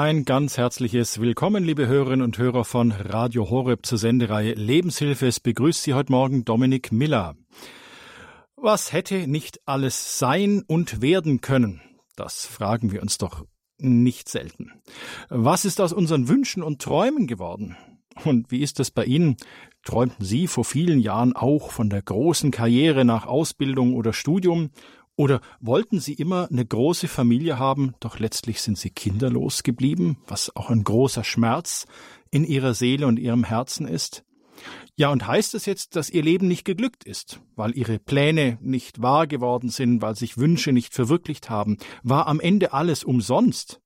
Ein ganz herzliches Willkommen, liebe Hörerinnen und Hörer von Radio Horeb zur Sendereihe Lebenshilfe. Es begrüßt Sie heute Morgen Dominik Miller. Was hätte nicht alles sein und werden können? Das fragen wir uns doch nicht selten. Was ist aus unseren Wünschen und Träumen geworden? Und wie ist es bei Ihnen? Träumten Sie vor vielen Jahren auch von der großen Karriere nach Ausbildung oder Studium oder wollten Sie immer eine große Familie haben, doch letztlich sind Sie kinderlos geblieben, was auch ein großer Schmerz in Ihrer Seele und Ihrem Herzen ist? Ja, und heißt es jetzt, dass Ihr Leben nicht geglückt ist, weil Ihre Pläne nicht wahr geworden sind, weil sich Wünsche nicht verwirklicht haben? War am Ende alles umsonst?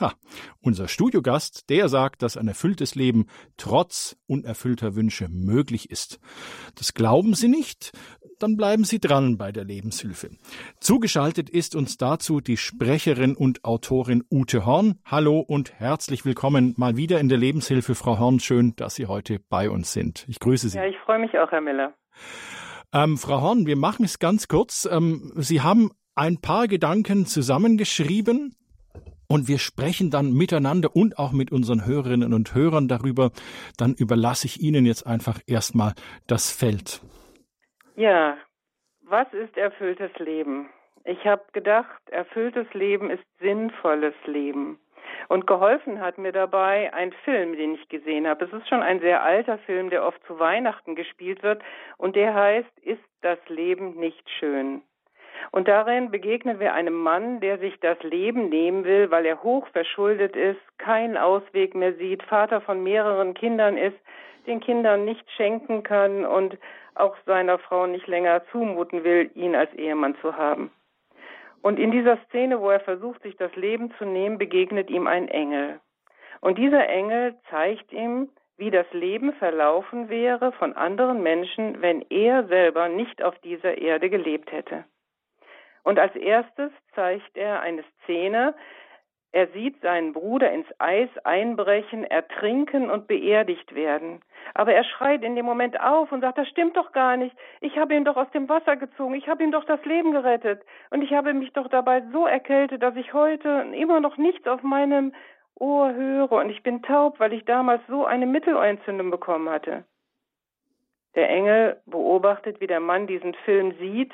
Ha, unser Studiogast, der sagt, dass ein erfülltes Leben trotz unerfüllter Wünsche möglich ist. Das glauben Sie nicht? Dann bleiben Sie dran bei der Lebenshilfe. Zugeschaltet ist uns dazu die Sprecherin und Autorin Ute Horn. Hallo und herzlich willkommen mal wieder in der Lebenshilfe, Frau Horn. Schön, dass Sie heute bei uns sind. Ich grüße Sie. Ja, ich freue mich auch, Herr Miller. Ähm, Frau Horn, wir machen es ganz kurz. Ähm, Sie haben ein paar Gedanken zusammengeschrieben und wir sprechen dann miteinander und auch mit unseren Hörerinnen und Hörern darüber. Dann überlasse ich Ihnen jetzt einfach erstmal das Feld. Ja, was ist erfülltes Leben? Ich habe gedacht, erfülltes Leben ist sinnvolles Leben. Und geholfen hat mir dabei ein Film, den ich gesehen habe. Es ist schon ein sehr alter Film, der oft zu Weihnachten gespielt wird und der heißt Ist das Leben nicht schön? Und darin begegnen wir einem Mann, der sich das Leben nehmen will, weil er hoch verschuldet ist, keinen Ausweg mehr sieht, Vater von mehreren Kindern ist, den Kindern nicht schenken kann und auch seiner Frau nicht länger zumuten will, ihn als Ehemann zu haben. Und in dieser Szene, wo er versucht, sich das Leben zu nehmen, begegnet ihm ein Engel. Und dieser Engel zeigt ihm, wie das Leben verlaufen wäre von anderen Menschen, wenn er selber nicht auf dieser Erde gelebt hätte. Und als erstes zeigt er eine Szene. Er sieht seinen Bruder ins Eis einbrechen, ertrinken und beerdigt werden. Aber er schreit in dem Moment auf und sagt, das stimmt doch gar nicht. Ich habe ihn doch aus dem Wasser gezogen. Ich habe ihm doch das Leben gerettet. Und ich habe mich doch dabei so erkältet, dass ich heute immer noch nichts auf meinem Ohr höre. Und ich bin taub, weil ich damals so eine Mittelohrentzündung bekommen hatte. Der Engel beobachtet, wie der Mann diesen Film sieht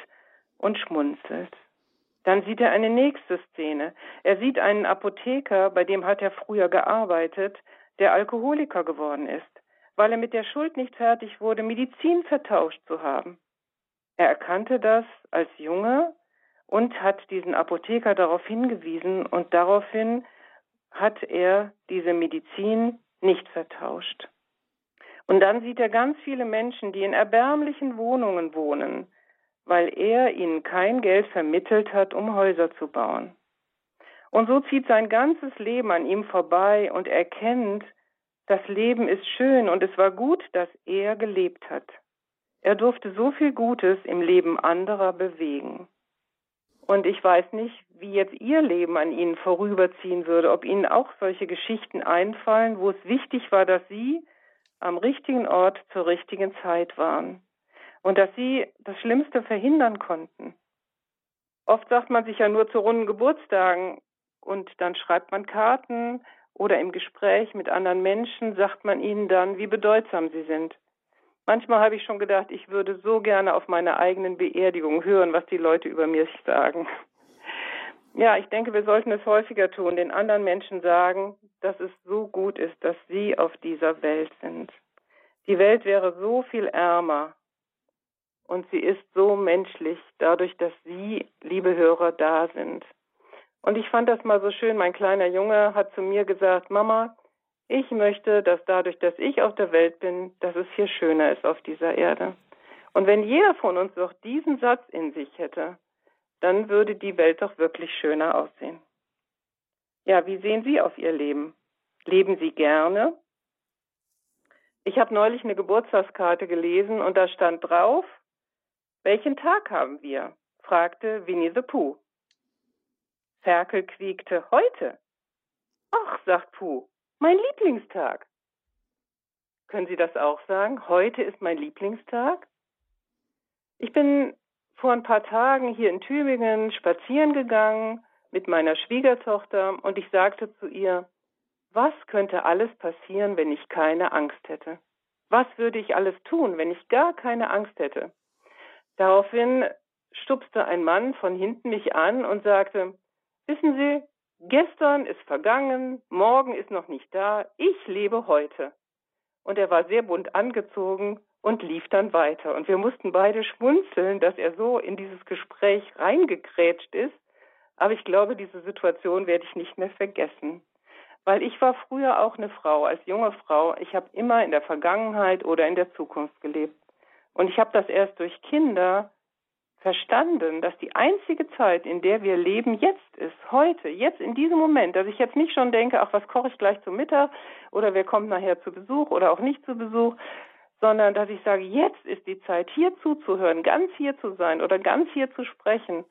und schmunzelt. Dann sieht er eine nächste Szene. Er sieht einen Apotheker, bei dem hat er früher gearbeitet, der Alkoholiker geworden ist, weil er mit der Schuld nicht fertig wurde, Medizin vertauscht zu haben. Er erkannte das als Junge und hat diesen Apotheker darauf hingewiesen und daraufhin hat er diese Medizin nicht vertauscht. Und dann sieht er ganz viele Menschen, die in erbärmlichen Wohnungen wohnen, weil er ihnen kein Geld vermittelt hat, um Häuser zu bauen. Und so zieht sein ganzes Leben an ihm vorbei und erkennt, das Leben ist schön und es war gut, dass er gelebt hat. Er durfte so viel Gutes im Leben anderer bewegen. Und ich weiß nicht, wie jetzt Ihr Leben an Ihnen vorüberziehen würde, ob Ihnen auch solche Geschichten einfallen, wo es wichtig war, dass Sie am richtigen Ort zur richtigen Zeit waren und dass sie das Schlimmste verhindern konnten. Oft sagt man sich ja nur zu runden Geburtstagen und dann schreibt man Karten oder im Gespräch mit anderen Menschen sagt man ihnen dann, wie bedeutsam sie sind. Manchmal habe ich schon gedacht, ich würde so gerne auf meiner eigenen Beerdigung hören, was die Leute über mich sagen. Ja, ich denke, wir sollten es häufiger tun, den anderen Menschen sagen, dass es so gut ist, dass sie auf dieser Welt sind. Die Welt wäre so viel ärmer, und sie ist so menschlich, dadurch, dass Sie, liebe Hörer, da sind. Und ich fand das mal so schön, mein kleiner Junge hat zu mir gesagt, Mama, ich möchte, dass dadurch, dass ich auf der Welt bin, dass es hier schöner ist auf dieser Erde. Und wenn jeder von uns doch diesen Satz in sich hätte, dann würde die Welt doch wirklich schöner aussehen. Ja, wie sehen Sie auf Ihr Leben? Leben Sie gerne? Ich habe neulich eine Geburtstagskarte gelesen und da stand drauf, welchen Tag haben wir? fragte Winnie the Pooh. Ferkel quiekte heute. Ach, sagt Pooh, mein Lieblingstag. Können Sie das auch sagen? Heute ist mein Lieblingstag? Ich bin vor ein paar Tagen hier in Tübingen spazieren gegangen mit meiner Schwiegertochter und ich sagte zu ihr, was könnte alles passieren, wenn ich keine Angst hätte? Was würde ich alles tun, wenn ich gar keine Angst hätte? Daraufhin stupste ein Mann von hinten mich an und sagte, wissen Sie, gestern ist vergangen, morgen ist noch nicht da, ich lebe heute. Und er war sehr bunt angezogen und lief dann weiter. Und wir mussten beide schmunzeln, dass er so in dieses Gespräch reingekrätscht ist. Aber ich glaube, diese Situation werde ich nicht mehr vergessen. Weil ich war früher auch eine Frau, als junge Frau. Ich habe immer in der Vergangenheit oder in der Zukunft gelebt. Und ich habe das erst durch Kinder verstanden, dass die einzige Zeit, in der wir leben, jetzt ist, heute, jetzt in diesem Moment, dass ich jetzt nicht schon denke, ach, was koche ich gleich zum Mittag oder wer kommt nachher zu Besuch oder auch nicht zu Besuch, sondern dass ich sage, jetzt ist die Zeit, hier zuzuhören, ganz hier zu sein oder ganz hier zu sprechen.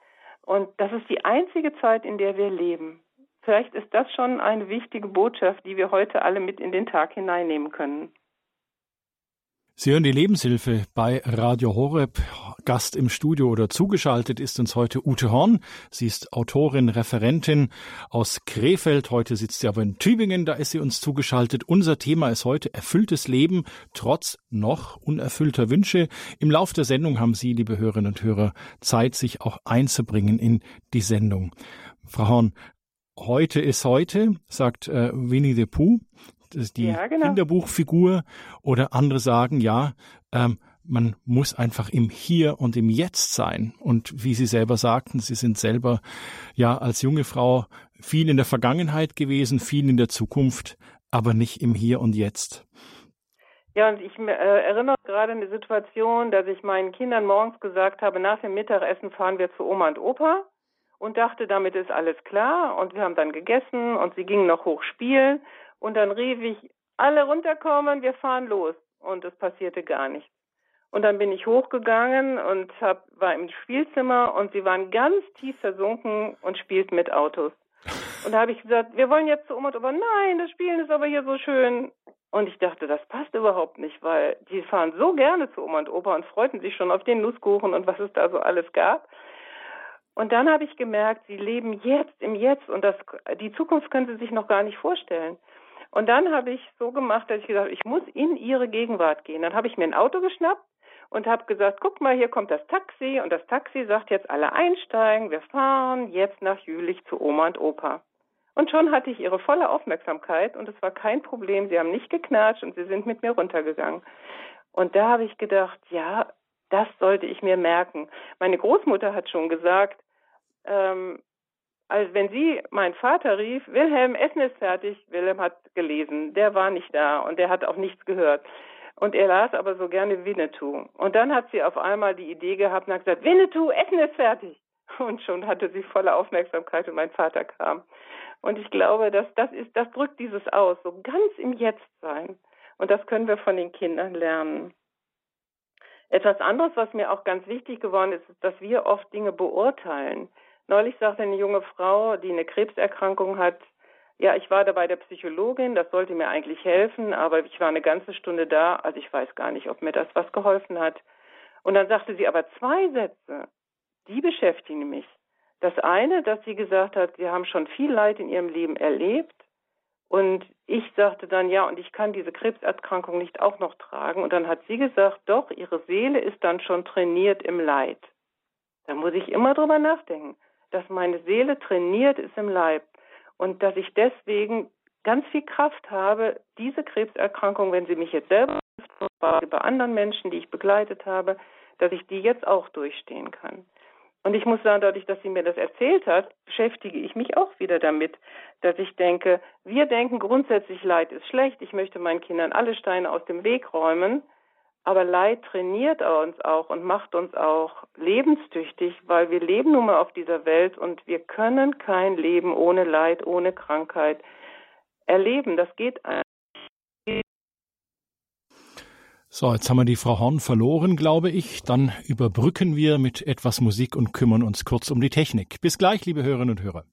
Und das ist die einzige Zeit, in der wir leben. Vielleicht ist das schon eine wichtige Botschaft, die wir heute alle mit in den Tag hineinnehmen können. Sie hören die Lebenshilfe bei Radio Horeb. Gast im Studio oder zugeschaltet ist uns heute Ute Horn. Sie ist Autorin, Referentin aus Krefeld. Heute sitzt sie aber in Tübingen. Da ist sie uns zugeschaltet. Unser Thema ist heute erfülltes Leben trotz noch unerfüllter Wünsche. Im Lauf der Sendung haben Sie, liebe Hörerinnen und Hörer, Zeit, sich auch einzubringen in die Sendung. Frau Horn, heute ist heute, sagt äh, Winnie the Pooh die ja, genau. Kinderbuchfigur oder andere sagen, ja, ähm, man muss einfach im Hier und im Jetzt sein. Und wie Sie selber sagten, Sie sind selber ja als junge Frau viel in der Vergangenheit gewesen, viel in der Zukunft, aber nicht im Hier und Jetzt. Ja, und ich äh, erinnere gerade an die Situation, dass ich meinen Kindern morgens gesagt habe, nach dem Mittagessen fahren wir zu Oma und Opa und dachte, damit ist alles klar. Und wir haben dann gegessen und sie gingen noch hoch spielen. Und dann rief ich, alle runterkommen, wir fahren los. Und es passierte gar nichts. Und dann bin ich hochgegangen und hab, war im Spielzimmer und sie waren ganz tief versunken und spielten mit Autos. Und da habe ich gesagt, wir wollen jetzt zu Oma und Opa. Nein, das Spielen ist aber hier so schön. Und ich dachte, das passt überhaupt nicht, weil die fahren so gerne zu Oma und Opa und freuten sich schon auf den Nusskuchen und was es da so alles gab. Und dann habe ich gemerkt, sie leben jetzt im Jetzt und das, die Zukunft können sie sich noch gar nicht vorstellen. Und dann habe ich so gemacht, dass ich gesagt habe, ich muss in ihre Gegenwart gehen. Dann habe ich mir ein Auto geschnappt und habe gesagt, guck mal, hier kommt das Taxi und das Taxi sagt jetzt alle einsteigen, wir fahren jetzt nach Jülich zu Oma und Opa. Und schon hatte ich ihre volle Aufmerksamkeit und es war kein Problem. Sie haben nicht geknatscht und sie sind mit mir runtergegangen. Und da habe ich gedacht, ja, das sollte ich mir merken. Meine Großmutter hat schon gesagt, ähm, also wenn sie, mein Vater rief, Wilhelm, Essen ist fertig, Wilhelm hat gelesen, der war nicht da und der hat auch nichts gehört. Und er las aber so gerne Winnetou. Und dann hat sie auf einmal die Idee gehabt und hat gesagt, Winnetou, Essen ist fertig. Und schon hatte sie volle Aufmerksamkeit und mein Vater kam. Und ich glaube, dass das ist, das drückt dieses aus, so ganz im Jetzt sein. Und das können wir von den Kindern lernen. Etwas anderes, was mir auch ganz wichtig geworden ist, ist, dass wir oft Dinge beurteilen. Neulich sagte eine junge Frau, die eine Krebserkrankung hat, ja, ich war da bei der Psychologin, das sollte mir eigentlich helfen, aber ich war eine ganze Stunde da, also ich weiß gar nicht, ob mir das was geholfen hat. Und dann sagte sie aber zwei Sätze, die beschäftigen mich. Das eine, dass sie gesagt hat, sie haben schon viel Leid in ihrem Leben erlebt. Und ich sagte dann, ja, und ich kann diese Krebserkrankung nicht auch noch tragen. Und dann hat sie gesagt, doch, ihre Seele ist dann schon trainiert im Leid. Da muss ich immer drüber nachdenken dass meine Seele trainiert ist im Leib und dass ich deswegen ganz viel Kraft habe, diese Krebserkrankung, wenn sie mich jetzt selber bei anderen Menschen, die ich begleitet habe, dass ich die jetzt auch durchstehen kann. Und ich muss sagen, dadurch, dass sie mir das erzählt hat, beschäftige ich mich auch wieder damit, dass ich denke, wir denken grundsätzlich, Leid ist schlecht, ich möchte meinen Kindern alle Steine aus dem Weg räumen, aber Leid trainiert uns auch und macht uns auch lebenstüchtig, weil wir leben nun mal auf dieser Welt und wir können kein Leben ohne Leid, ohne Krankheit erleben. Das geht. So, jetzt haben wir die Frau Horn verloren, glaube ich. Dann überbrücken wir mit etwas Musik und kümmern uns kurz um die Technik. Bis gleich, liebe Hörerinnen und Hörer.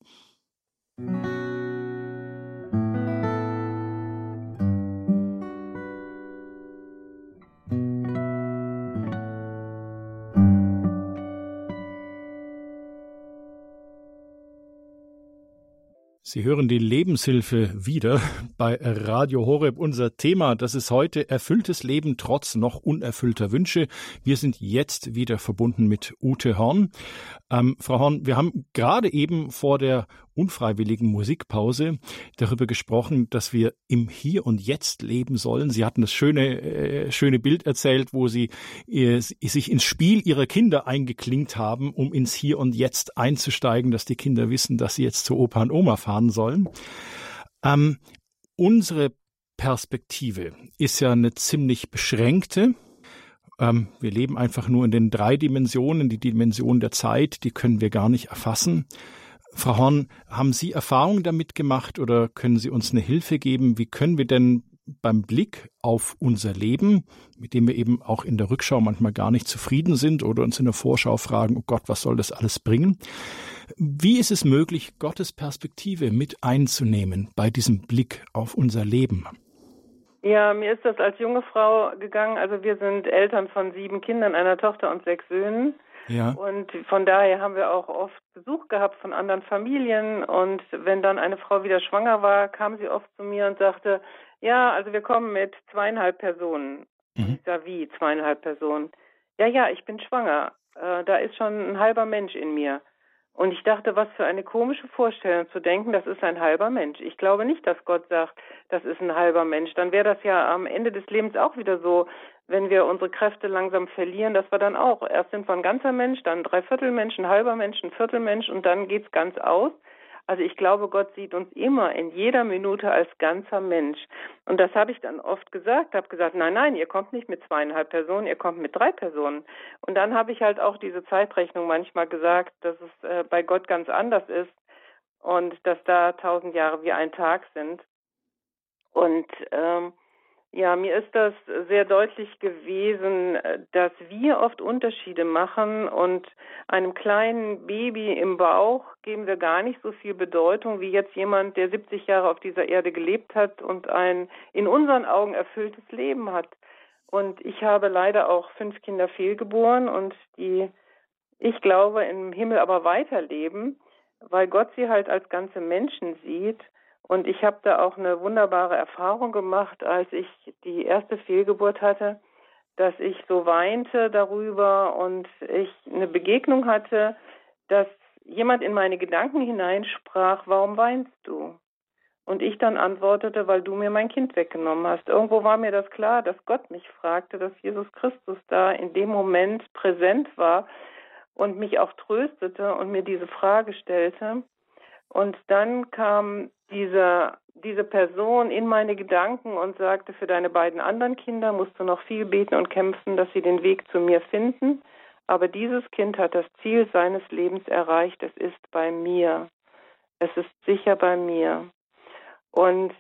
Sie hören die Lebenshilfe wieder bei Radio Horeb. Unser Thema, das ist heute erfülltes Leben trotz noch unerfüllter Wünsche. Wir sind jetzt wieder verbunden mit Ute Horn. Ähm, Frau Horn, wir haben gerade eben vor der unfreiwilligen Musikpause darüber gesprochen, dass wir im Hier und Jetzt leben sollen. Sie hatten das schöne, äh, schöne Bild erzählt, wo Sie äh, sich ins Spiel Ihrer Kinder eingeklinkt haben, um ins Hier und Jetzt einzusteigen, dass die Kinder wissen, dass sie jetzt zu Opa und Oma fahren sollen. Ähm, unsere Perspektive ist ja eine ziemlich beschränkte. Ähm, wir leben einfach nur in den drei Dimensionen. Die Dimension der Zeit, die können wir gar nicht erfassen. Frau Horn, haben Sie Erfahrung damit gemacht oder können Sie uns eine Hilfe geben? Wie können wir denn beim Blick auf unser Leben, mit dem wir eben auch in der Rückschau manchmal gar nicht zufrieden sind oder uns in der Vorschau fragen, oh Gott, was soll das alles bringen? Wie ist es möglich, Gottes Perspektive mit einzunehmen bei diesem Blick auf unser Leben? Ja, mir ist das als junge Frau gegangen. Also wir sind Eltern von sieben Kindern, einer Tochter und sechs Söhnen. Ja. Und von daher haben wir auch oft Besuch gehabt von anderen Familien. Und wenn dann eine Frau wieder schwanger war, kam sie oft zu mir und sagte, ja, also wir kommen mit zweieinhalb Personen. Mhm. Ich sage, wie zweieinhalb Personen? Ja, ja, ich bin schwanger. Äh, da ist schon ein halber Mensch in mir. Und ich dachte, was für eine komische Vorstellung zu denken, das ist ein halber Mensch. Ich glaube nicht, dass Gott sagt, das ist ein halber Mensch. Dann wäre das ja am Ende des Lebens auch wieder so, wenn wir unsere Kräfte langsam verlieren, dass wir dann auch, erst sind wir ein ganzer Mensch, dann ein Dreiviertelmensch, ein halber Mensch, ein Viertelmensch und dann geht's ganz aus. Also ich glaube, Gott sieht uns immer in jeder Minute als ganzer Mensch. Und das habe ich dann oft gesagt, habe gesagt, nein, nein, ihr kommt nicht mit zweieinhalb Personen, ihr kommt mit drei Personen. Und dann habe ich halt auch diese Zeitrechnung manchmal gesagt, dass es äh, bei Gott ganz anders ist und dass da tausend Jahre wie ein Tag sind. Und ähm, ja, mir ist das sehr deutlich gewesen, dass wir oft Unterschiede machen und einem kleinen Baby im Bauch geben wir gar nicht so viel Bedeutung wie jetzt jemand, der 70 Jahre auf dieser Erde gelebt hat und ein in unseren Augen erfülltes Leben hat. Und ich habe leider auch fünf Kinder fehlgeboren und die, ich glaube, im Himmel aber weiterleben, weil Gott sie halt als ganze Menschen sieht und ich habe da auch eine wunderbare Erfahrung gemacht, als ich die erste Fehlgeburt hatte, dass ich so weinte darüber und ich eine Begegnung hatte, dass jemand in meine Gedanken hineinsprach, warum weinst du? Und ich dann antwortete, weil du mir mein Kind weggenommen hast. Irgendwo war mir das klar, dass Gott mich fragte, dass Jesus Christus da in dem Moment präsent war und mich auch tröstete und mir diese Frage stellte. Und dann kam diese, diese Person in meine Gedanken und sagte, für deine beiden anderen Kinder musst du noch viel beten und kämpfen, dass sie den Weg zu mir finden. Aber dieses Kind hat das Ziel seines Lebens erreicht. Es ist bei mir. Es ist sicher bei mir. Und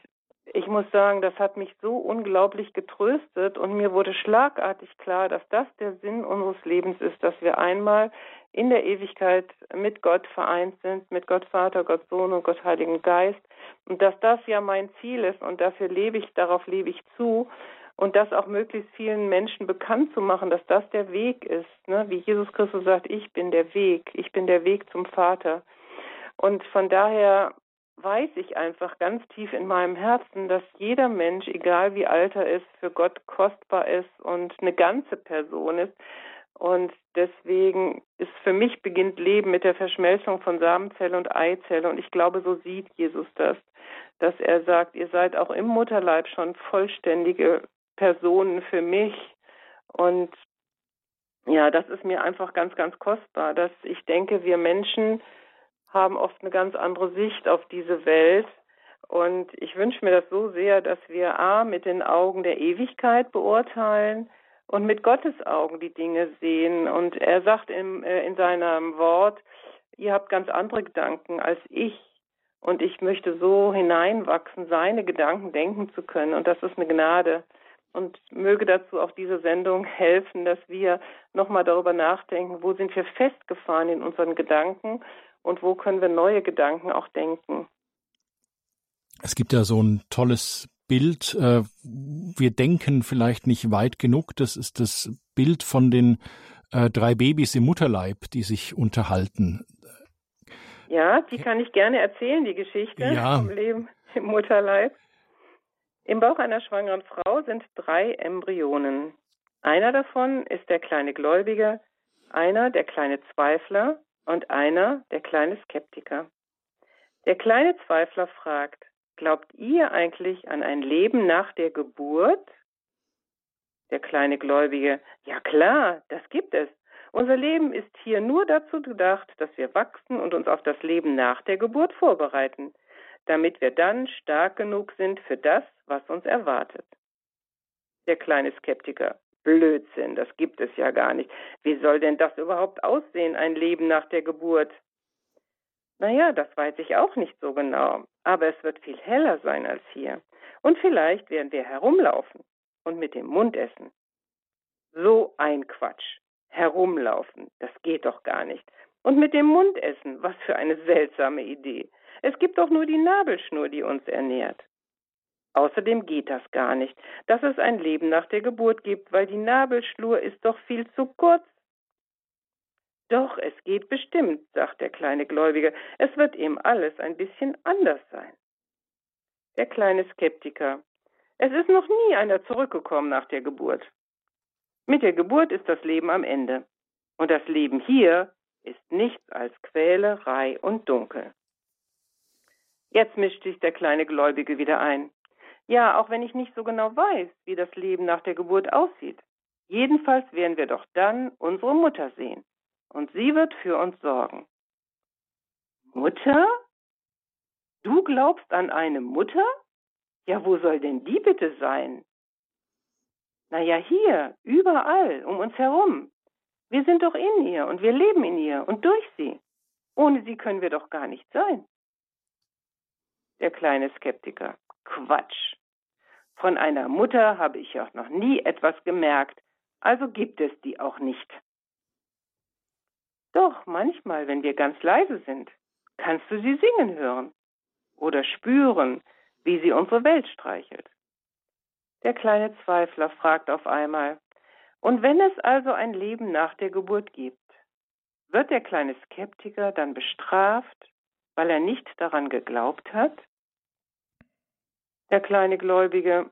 ich muss sagen, das hat mich so unglaublich getröstet und mir wurde schlagartig klar, dass das der Sinn unseres Lebens ist, dass wir einmal in der Ewigkeit mit Gott vereint sind, mit Gott Vater, Gott Sohn und Gott Heiligen Geist und dass das ja mein Ziel ist und dafür lebe ich, darauf lebe ich zu und das auch möglichst vielen Menschen bekannt zu machen, dass das der Weg ist, ne? wie Jesus Christus sagt, ich bin der Weg, ich bin der Weg zum Vater. Und von daher weiß ich einfach ganz tief in meinem Herzen, dass jeder Mensch, egal wie alt er ist, für Gott kostbar ist und eine ganze Person ist. Und deswegen ist für mich beginnt Leben mit der Verschmelzung von Samenzelle und Eizelle. Und ich glaube, so sieht Jesus das, dass er sagt, ihr seid auch im Mutterleib schon vollständige Personen für mich. Und ja, das ist mir einfach ganz, ganz kostbar, dass ich denke, wir Menschen haben oft eine ganz andere Sicht auf diese Welt. Und ich wünsche mir das so sehr, dass wir A, mit den Augen der Ewigkeit beurteilen und mit Gottes Augen die Dinge sehen. Und er sagt im, äh, in seinem Wort, ihr habt ganz andere Gedanken als ich. Und ich möchte so hineinwachsen, seine Gedanken denken zu können. Und das ist eine Gnade. Und möge dazu auch diese Sendung helfen, dass wir nochmal darüber nachdenken, wo sind wir festgefahren in unseren Gedanken und wo können wir neue Gedanken auch denken. Es gibt ja so ein tolles Bild, äh, wir denken vielleicht nicht weit genug, das ist das Bild von den äh, drei Babys im Mutterleib, die sich unterhalten. Ja, die kann ich gerne erzählen, die Geschichte ja. vom Leben im Mutterleib. Im Bauch einer schwangeren Frau sind drei Embryonen. Einer davon ist der kleine Gläubige, einer der kleine Zweifler und einer der kleine Skeptiker. Der kleine Zweifler fragt, glaubt ihr eigentlich an ein Leben nach der Geburt? Der kleine Gläubige, ja klar, das gibt es. Unser Leben ist hier nur dazu gedacht, dass wir wachsen und uns auf das Leben nach der Geburt vorbereiten, damit wir dann stark genug sind für das, was uns erwartet. Der kleine Skeptiker, Blödsinn, das gibt es ja gar nicht. Wie soll denn das überhaupt aussehen, ein Leben nach der Geburt? Naja, das weiß ich auch nicht so genau, aber es wird viel heller sein als hier. Und vielleicht werden wir herumlaufen und mit dem Mund essen. So ein Quatsch herumlaufen. Das geht doch gar nicht. Und mit dem Mund essen, was für eine seltsame Idee. Es gibt doch nur die Nabelschnur, die uns ernährt. Außerdem geht das gar nicht, dass es ein Leben nach der Geburt gibt, weil die Nabelschnur ist doch viel zu kurz. Doch, es geht bestimmt, sagt der kleine Gläubige. Es wird eben alles ein bisschen anders sein. Der kleine Skeptiker. Es ist noch nie einer zurückgekommen nach der Geburt. Mit der Geburt ist das Leben am Ende. Und das Leben hier ist nichts als Quälerei und Dunkel. Jetzt mischt sich der kleine Gläubige wieder ein. Ja, auch wenn ich nicht so genau weiß, wie das Leben nach der Geburt aussieht. Jedenfalls werden wir doch dann unsere Mutter sehen. Und sie wird für uns sorgen. Mutter? Du glaubst an eine Mutter? Ja, wo soll denn die bitte sein? Naja, hier, überall, um uns herum. Wir sind doch in ihr und wir leben in ihr und durch sie. Ohne sie können wir doch gar nicht sein. Der kleine Skeptiker. Quatsch. Von einer Mutter habe ich auch noch nie etwas gemerkt, also gibt es die auch nicht. Doch manchmal, wenn wir ganz leise sind, kannst du sie singen hören oder spüren, wie sie unsere Welt streichelt. Der kleine Zweifler fragt auf einmal, und wenn es also ein Leben nach der Geburt gibt, wird der kleine Skeptiker dann bestraft, weil er nicht daran geglaubt hat? Der kleine Gläubige,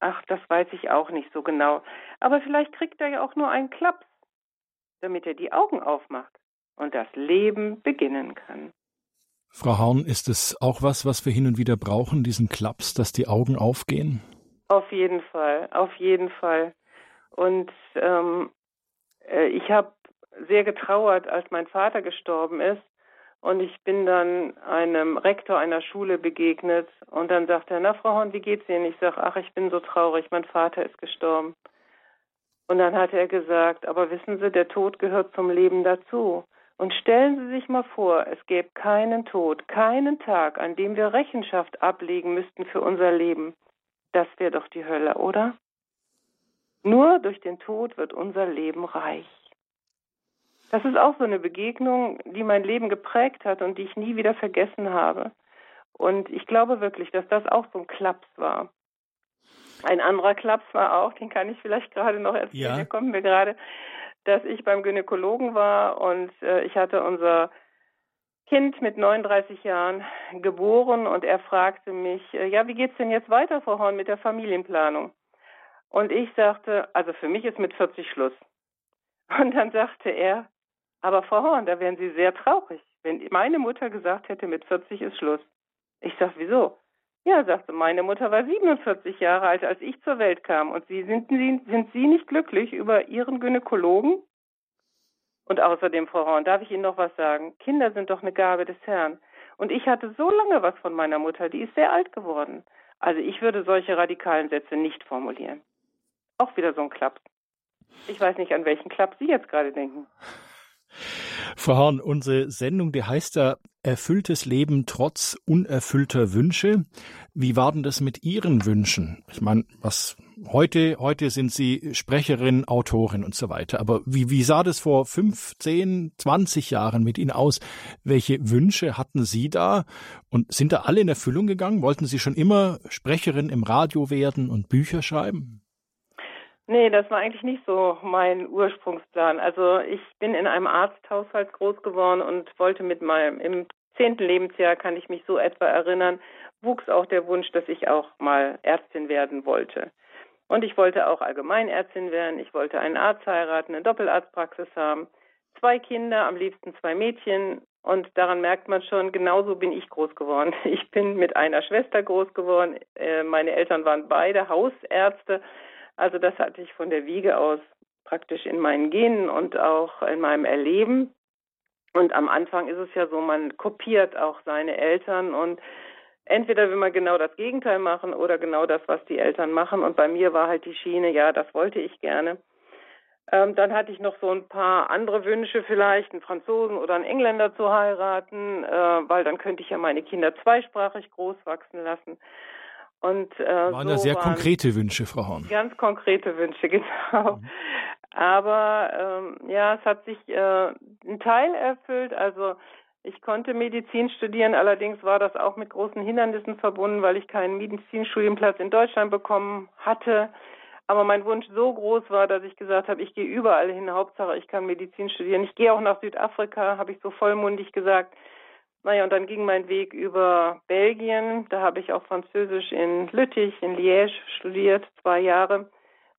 ach, das weiß ich auch nicht so genau, aber vielleicht kriegt er ja auch nur einen Klaps, damit er die Augen aufmacht und das Leben beginnen kann. Frau Horn, ist es auch was, was wir hin und wieder brauchen, diesen Klaps, dass die Augen aufgehen? Auf jeden Fall, auf jeden Fall. Und ähm, äh, ich habe sehr getrauert, als mein Vater gestorben ist. Und ich bin dann einem Rektor einer Schule begegnet und dann sagt er, na Frau Horn, wie geht's Ihnen? Ich sage, ach, ich bin so traurig, mein Vater ist gestorben. Und dann hat er gesagt, aber wissen Sie, der Tod gehört zum Leben dazu. Und stellen Sie sich mal vor, es gäbe keinen Tod, keinen Tag, an dem wir Rechenschaft ablegen müssten für unser Leben. Das wäre doch die Hölle, oder? Nur durch den Tod wird unser Leben reich. Das ist auch so eine Begegnung, die mein Leben geprägt hat und die ich nie wieder vergessen habe. Und ich glaube wirklich, dass das auch so ein Klaps war. Ein anderer Klaps war auch, den kann ich vielleicht gerade noch erzählen, ja. der kommt mir gerade, dass ich beim Gynäkologen war und äh, ich hatte unser Kind mit 39 Jahren geboren und er fragte mich, äh, ja, wie geht's denn jetzt weiter, Frau Horn, mit der Familienplanung? Und ich sagte, also für mich ist mit 40 Schluss. Und dann sagte er, aber Frau Horn, da wären Sie sehr traurig, wenn meine Mutter gesagt hätte, mit 40 ist Schluss. Ich sag, wieso? Ja, sagte meine Mutter war 47 Jahre alt, als ich zur Welt kam. Und Sie sind, sind Sie nicht glücklich über Ihren Gynäkologen? Und außerdem, Frau Horn, darf ich Ihnen noch was sagen? Kinder sind doch eine Gabe des Herrn. Und ich hatte so lange was von meiner Mutter, die ist sehr alt geworden. Also ich würde solche radikalen Sätze nicht formulieren. Auch wieder so ein Klapp. Ich weiß nicht, an welchen Klapp Sie jetzt gerade denken. Frau Horn, unsere Sendung, die heißt ja Erfülltes Leben trotz unerfüllter Wünsche. Wie war denn das mit Ihren Wünschen? Ich meine, was heute, heute sind Sie Sprecherin, Autorin und so weiter. Aber wie, wie sah das vor 15, 20 Jahren mit Ihnen aus? Welche Wünsche hatten Sie da? Und sind da alle in Erfüllung gegangen? Wollten Sie schon immer Sprecherin im Radio werden und Bücher schreiben? Nee, das war eigentlich nicht so mein Ursprungsplan. Also ich bin in einem Arzthaushalt groß geworden und wollte mit meinem im zehnten Lebensjahr, kann ich mich so etwa erinnern, wuchs auch der Wunsch, dass ich auch mal Ärztin werden wollte. Und ich wollte auch Allgemeinärztin werden. Ich wollte einen Arzt heiraten, eine Doppelarztpraxis haben. Zwei Kinder, am liebsten zwei Mädchen. Und daran merkt man schon, genauso bin ich groß geworden. Ich bin mit einer Schwester groß geworden. Äh, meine Eltern waren beide Hausärzte. Also das hatte ich von der Wiege aus praktisch in meinen Genen und auch in meinem Erleben. Und am Anfang ist es ja so, man kopiert auch seine Eltern und entweder will man genau das Gegenteil machen oder genau das, was die Eltern machen. Und bei mir war halt die Schiene, ja, das wollte ich gerne. Ähm, dann hatte ich noch so ein paar andere Wünsche, vielleicht einen Franzosen oder einen Engländer zu heiraten, äh, weil dann könnte ich ja meine Kinder zweisprachig groß wachsen lassen. Und, äh, waren so ja sehr konkrete Wünsche, Frau Horn. Ganz konkrete Wünsche, genau. Mhm. Aber ähm, ja, es hat sich äh, ein Teil erfüllt. Also ich konnte Medizin studieren, allerdings war das auch mit großen Hindernissen verbunden, weil ich keinen Medizinstudienplatz in Deutschland bekommen hatte. Aber mein Wunsch so groß war, dass ich gesagt habe, ich gehe überall hin, Hauptsache ich kann Medizin studieren. Ich gehe auch nach Südafrika, habe ich so vollmundig gesagt. Naja, und dann ging mein Weg über Belgien. Da habe ich auch Französisch in Lüttich, in Liège studiert, zwei Jahre.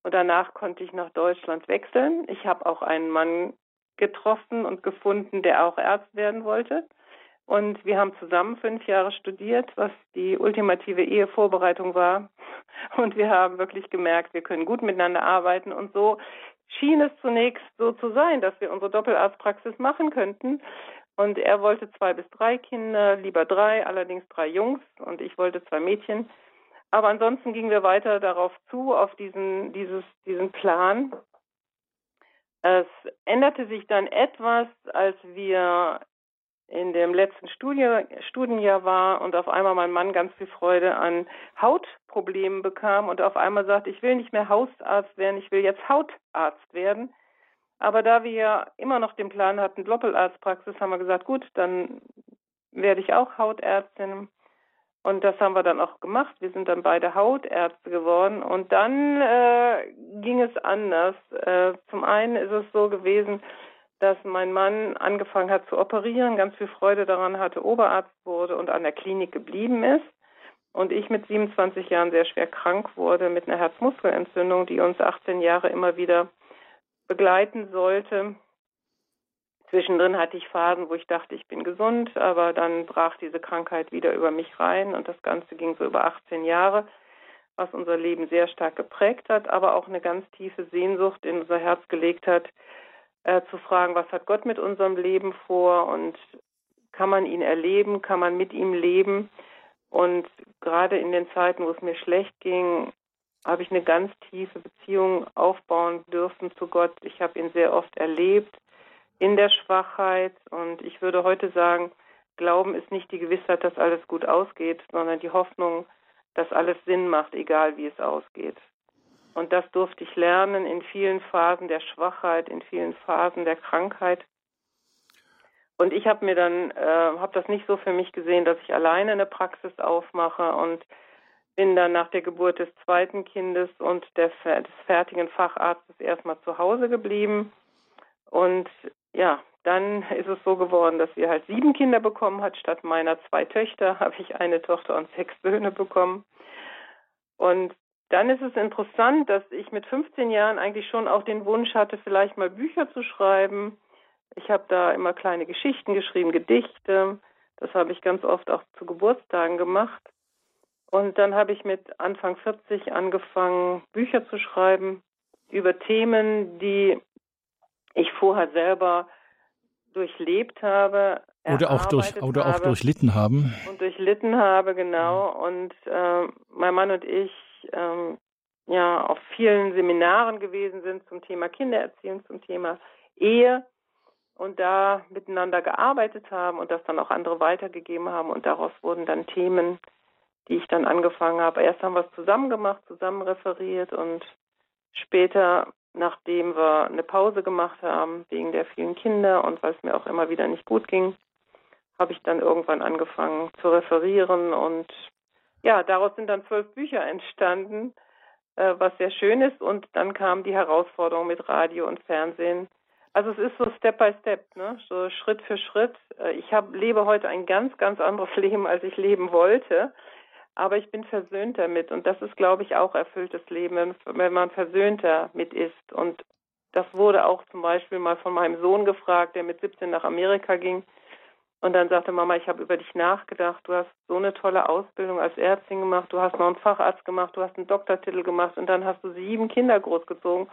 Und danach konnte ich nach Deutschland wechseln. Ich habe auch einen Mann getroffen und gefunden, der auch Arzt werden wollte. Und wir haben zusammen fünf Jahre studiert, was die ultimative Ehevorbereitung war. Und wir haben wirklich gemerkt, wir können gut miteinander arbeiten. Und so schien es zunächst so zu sein, dass wir unsere Doppelarztpraxis machen könnten. Und er wollte zwei bis drei Kinder, lieber drei, allerdings drei Jungs. Und ich wollte zwei Mädchen. Aber ansonsten gingen wir weiter darauf zu, auf diesen, dieses, diesen Plan. Es änderte sich dann etwas, als wir in dem letzten Studie, Studienjahr war und auf einmal mein Mann ganz viel Freude an Hautproblemen bekam und auf einmal sagte, ich will nicht mehr Hausarzt werden, ich will jetzt Hautarzt werden. Aber da wir immer noch den Plan hatten, Doppelarztpraxis, haben wir gesagt, gut, dann werde ich auch Hautärztin. Und das haben wir dann auch gemacht. Wir sind dann beide Hautärzte geworden. Und dann äh, ging es anders. Äh, zum einen ist es so gewesen, dass mein Mann angefangen hat zu operieren, ganz viel Freude daran hatte, Oberarzt wurde und an der Klinik geblieben ist. Und ich mit 27 Jahren sehr schwer krank wurde mit einer Herzmuskelentzündung, die uns 18 Jahre immer wieder begleiten sollte. Zwischendrin hatte ich Phasen, wo ich dachte, ich bin gesund, aber dann brach diese Krankheit wieder über mich rein und das Ganze ging so über 18 Jahre, was unser Leben sehr stark geprägt hat, aber auch eine ganz tiefe Sehnsucht in unser Herz gelegt hat, äh, zu fragen, was hat Gott mit unserem Leben vor und kann man ihn erleben, kann man mit ihm leben. Und gerade in den Zeiten, wo es mir schlecht ging, habe ich eine ganz tiefe Beziehung aufbauen dürfen zu Gott. Ich habe ihn sehr oft erlebt in der Schwachheit. Und ich würde heute sagen, Glauben ist nicht die Gewissheit, dass alles gut ausgeht, sondern die Hoffnung, dass alles Sinn macht, egal wie es ausgeht. Und das durfte ich lernen in vielen Phasen der Schwachheit, in vielen Phasen der Krankheit. Und ich habe mir dann, äh, habe das nicht so für mich gesehen, dass ich alleine eine Praxis aufmache und bin dann nach der Geburt des zweiten Kindes und des, des fertigen Facharztes erstmal zu Hause geblieben. Und ja, dann ist es so geworden, dass wir halt sieben Kinder bekommen hat. Statt meiner zwei Töchter habe ich eine Tochter und sechs Söhne bekommen. Und dann ist es interessant, dass ich mit 15 Jahren eigentlich schon auch den Wunsch hatte, vielleicht mal Bücher zu schreiben. Ich habe da immer kleine Geschichten geschrieben, Gedichte. Das habe ich ganz oft auch zu Geburtstagen gemacht. Und dann habe ich mit Anfang 40 angefangen, Bücher zu schreiben über Themen, die ich vorher selber durchlebt habe. Oder auch, durch, oder auch durchlitten haben. Und durchlitten habe, genau. Und äh, mein Mann und ich ähm, ja auf vielen Seminaren gewesen sind zum Thema Kindererziehung, zum Thema Ehe und da miteinander gearbeitet haben und das dann auch andere weitergegeben haben und daraus wurden dann Themen, die ich dann angefangen habe. Erst haben wir es zusammen gemacht, zusammen referiert und später nachdem wir eine Pause gemacht haben wegen der vielen Kinder und weil es mir auch immer wieder nicht gut ging, habe ich dann irgendwann angefangen zu referieren und ja, daraus sind dann zwölf Bücher entstanden, äh, was sehr schön ist und dann kam die Herausforderung mit Radio und Fernsehen. Also es ist so Step by Step, ne? so Schritt für Schritt. Äh, ich hab, lebe heute ein ganz, ganz anderes Leben, als ich leben wollte. Aber ich bin versöhnt damit. Und das ist, glaube ich, auch erfülltes Leben, wenn man versöhnt damit ist. Und das wurde auch zum Beispiel mal von meinem Sohn gefragt, der mit 17 nach Amerika ging. Und dann sagte Mama, ich habe über dich nachgedacht. Du hast so eine tolle Ausbildung als Ärztin gemacht. Du hast noch einen Facharzt gemacht. Du hast einen Doktortitel gemacht. Und dann hast du sieben Kinder großgezogen.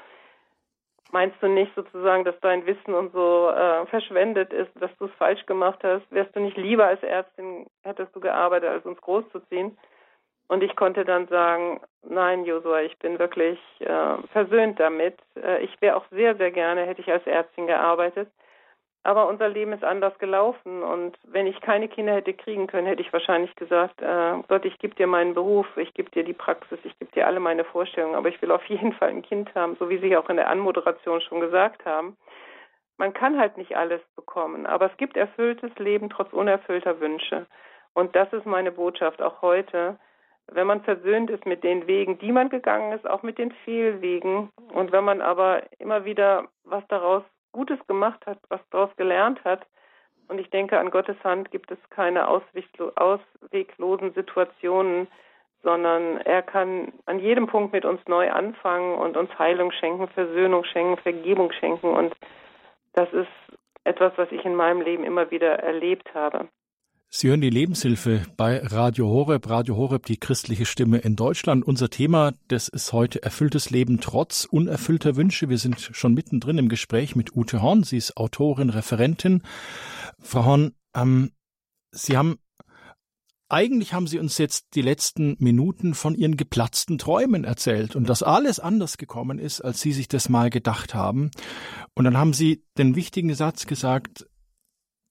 Meinst du nicht sozusagen, dass dein Wissen und so äh, verschwendet ist, dass du es falsch gemacht hast? Wärst du nicht lieber als Ärztin, hättest du gearbeitet, als uns großzuziehen? Und ich konnte dann sagen, nein, Josua, ich bin wirklich äh, versöhnt damit. Äh, ich wäre auch sehr, sehr gerne, hätte ich als Ärztin gearbeitet. Aber unser Leben ist anders gelaufen und wenn ich keine Kinder hätte kriegen können, hätte ich wahrscheinlich gesagt, äh, Gott, ich gebe dir meinen Beruf, ich gebe dir die Praxis, ich gebe dir alle meine Vorstellungen, aber ich will auf jeden Fall ein Kind haben, so wie Sie auch in der Anmoderation schon gesagt haben. Man kann halt nicht alles bekommen, aber es gibt erfülltes Leben trotz unerfüllter Wünsche. Und das ist meine Botschaft auch heute. Wenn man versöhnt ist mit den Wegen, die man gegangen ist, auch mit den Fehlwegen, und wenn man aber immer wieder was daraus Gutes gemacht hat, was daraus gelernt hat. Und ich denke, an Gottes Hand gibt es keine ausweglosen Situationen, sondern er kann an jedem Punkt mit uns neu anfangen und uns Heilung schenken, Versöhnung schenken, Vergebung schenken. Und das ist etwas, was ich in meinem Leben immer wieder erlebt habe. Sie hören die Lebenshilfe bei Radio Horeb, Radio Horeb, die christliche Stimme in Deutschland. Unser Thema, das ist heute erfülltes Leben trotz unerfüllter Wünsche. Wir sind schon mittendrin im Gespräch mit Ute Horn. Sie ist Autorin, Referentin. Frau Horn, ähm, Sie haben eigentlich haben Sie uns jetzt die letzten Minuten von Ihren geplatzten Träumen erzählt und dass alles anders gekommen ist, als Sie sich das mal gedacht haben. Und dann haben Sie den wichtigen Satz gesagt,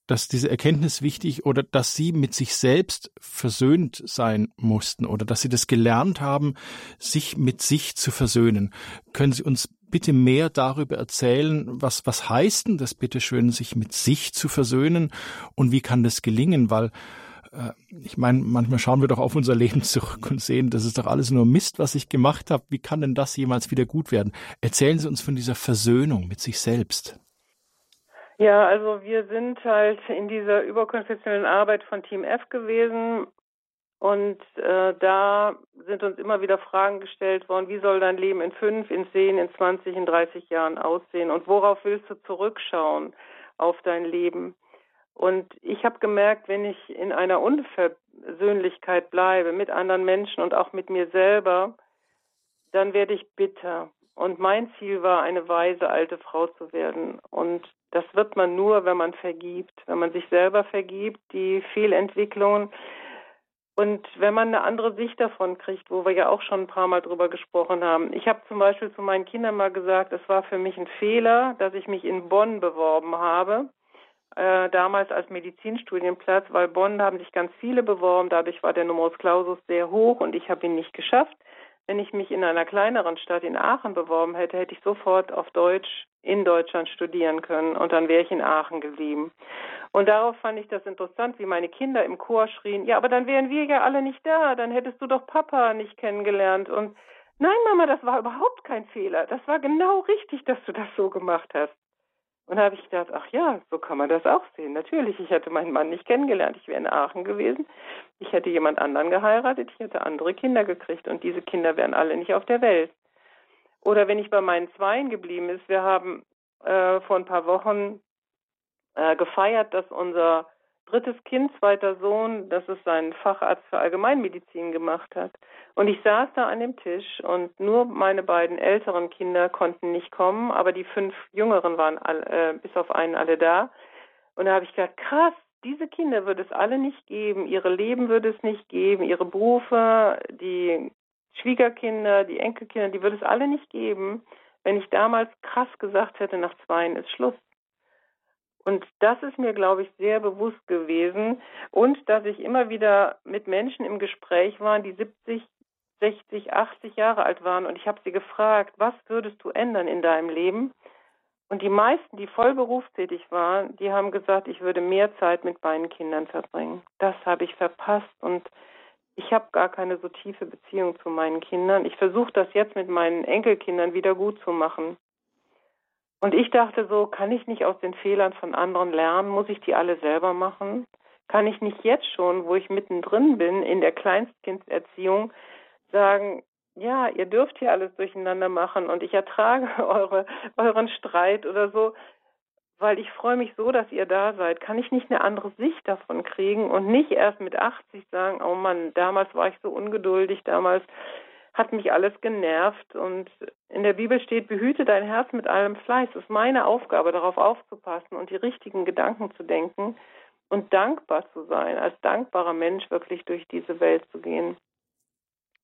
dass diese Erkenntnis wichtig oder dass sie mit sich selbst versöhnt sein mussten oder dass sie das gelernt haben, sich mit sich zu versöhnen. Können Sie uns bitte mehr darüber erzählen, was, was heißt denn das bitteschön, sich mit sich zu versöhnen und wie kann das gelingen? Weil äh, ich meine, manchmal schauen wir doch auf unser Leben zurück und sehen, das ist doch alles nur Mist, was ich gemacht habe. Wie kann denn das jemals wieder gut werden? Erzählen Sie uns von dieser Versöhnung mit sich selbst. Ja, also wir sind halt in dieser überkonfessionellen Arbeit von Team F gewesen und äh, da sind uns immer wieder Fragen gestellt worden, wie soll dein Leben in fünf, in zehn, in zwanzig, in dreißig Jahren aussehen und worauf willst du zurückschauen auf dein Leben? Und ich habe gemerkt, wenn ich in einer Unversöhnlichkeit bleibe mit anderen Menschen und auch mit mir selber, dann werde ich bitter. Und mein Ziel war, eine weise alte Frau zu werden. Und das wird man nur, wenn man vergibt, wenn man sich selber vergibt, die Fehlentwicklungen. Und wenn man eine andere Sicht davon kriegt, wo wir ja auch schon ein paar Mal drüber gesprochen haben. Ich habe zum Beispiel zu meinen Kindern mal gesagt, es war für mich ein Fehler, dass ich mich in Bonn beworben habe, äh, damals als Medizinstudienplatz, weil Bonn haben sich ganz viele beworben, dadurch war der Numerus Clausus sehr hoch und ich habe ihn nicht geschafft. Wenn ich mich in einer kleineren Stadt in Aachen beworben hätte, hätte ich sofort auf Deutsch in Deutschland studieren können und dann wäre ich in Aachen geblieben. Und darauf fand ich das interessant, wie meine Kinder im Chor schrien, ja, aber dann wären wir ja alle nicht da, dann hättest du doch Papa nicht kennengelernt. Und nein, Mama, das war überhaupt kein Fehler. Das war genau richtig, dass du das so gemacht hast. Und da habe ich gedacht, ach ja, so kann man das auch sehen. Natürlich, ich hätte meinen Mann nicht kennengelernt. Ich wäre in Aachen gewesen. Ich hätte jemand anderen geheiratet. Ich hätte andere Kinder gekriegt. Und diese Kinder wären alle nicht auf der Welt. Oder wenn ich bei meinen Zweien geblieben ist, wir haben äh, vor ein paar Wochen äh, gefeiert, dass unser drittes Kind, zweiter Sohn, dass es seinen Facharzt für Allgemeinmedizin gemacht hat. Und ich saß da an dem Tisch und nur meine beiden älteren Kinder konnten nicht kommen, aber die fünf jüngeren waren all, äh, bis auf einen alle da. Und da habe ich gedacht, krass, diese Kinder würde es alle nicht geben, ihre Leben würde es nicht geben, ihre Berufe, die Schwiegerkinder, die Enkelkinder, die würde es alle nicht geben, wenn ich damals krass gesagt hätte, nach zweien ist Schluss. Und das ist mir, glaube ich, sehr bewusst gewesen. Und dass ich immer wieder mit Menschen im Gespräch war, die 70, 60, 80 Jahre alt waren. Und ich habe sie gefragt, was würdest du ändern in deinem Leben? Und die meisten, die voll berufstätig waren, die haben gesagt, ich würde mehr Zeit mit meinen Kindern verbringen. Das habe ich verpasst. Und ich habe gar keine so tiefe Beziehung zu meinen Kindern. Ich versuche das jetzt mit meinen Enkelkindern wieder gut zu machen. Und ich dachte so, kann ich nicht aus den Fehlern von anderen lernen? Muss ich die alle selber machen? Kann ich nicht jetzt schon, wo ich mittendrin bin, in der Kleinstkindserziehung, sagen, ja, ihr dürft hier alles durcheinander machen und ich ertrage eure, euren Streit oder so, weil ich freue mich so, dass ihr da seid. Kann ich nicht eine andere Sicht davon kriegen und nicht erst mit 80 sagen, oh Mann, damals war ich so ungeduldig, damals hat mich alles genervt. Und in der Bibel steht, behüte dein Herz mit allem Fleiß. Es ist meine Aufgabe, darauf aufzupassen und die richtigen Gedanken zu denken und dankbar zu sein, als dankbarer Mensch wirklich durch diese Welt zu gehen.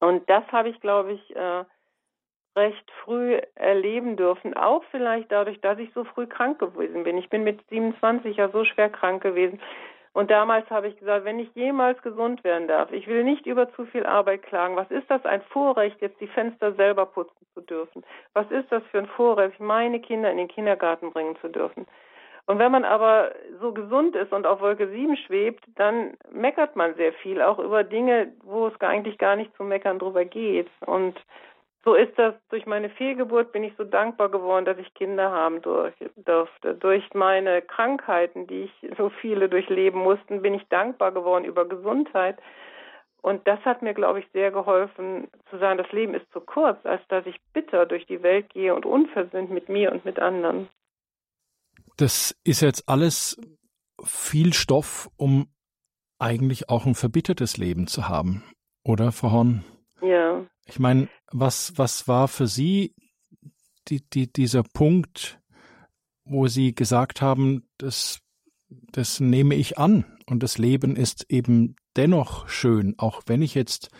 Und das habe ich, glaube ich, äh, recht früh erleben dürfen, auch vielleicht dadurch, dass ich so früh krank gewesen bin. Ich bin mit 27 ja so schwer krank gewesen. Und damals habe ich gesagt, wenn ich jemals gesund werden darf, ich will nicht über zu viel Arbeit klagen. Was ist das ein Vorrecht, jetzt die Fenster selber putzen zu dürfen? Was ist das für ein Vorrecht, meine Kinder in den Kindergarten bringen zu dürfen? Und wenn man aber so gesund ist und auf Wolke 7 schwebt, dann meckert man sehr viel, auch über Dinge, wo es eigentlich gar nicht zu meckern drüber geht. Und so ist das. Durch meine Fehlgeburt bin ich so dankbar geworden, dass ich Kinder haben durfte. Durch meine Krankheiten, die ich so viele durchleben mussten, bin ich dankbar geworden über Gesundheit. Und das hat mir, glaube ich, sehr geholfen, zu sagen, das Leben ist zu kurz, als dass ich bitter durch die Welt gehe und unversöhnt mit mir und mit anderen. Das ist jetzt alles viel Stoff, um eigentlich auch ein verbittertes Leben zu haben, oder, Frau Horn? Ja. Ich meine, was, was war für Sie die, die, dieser Punkt, wo Sie gesagt haben, das, das nehme ich an und das Leben ist eben dennoch schön, auch wenn ich jetzt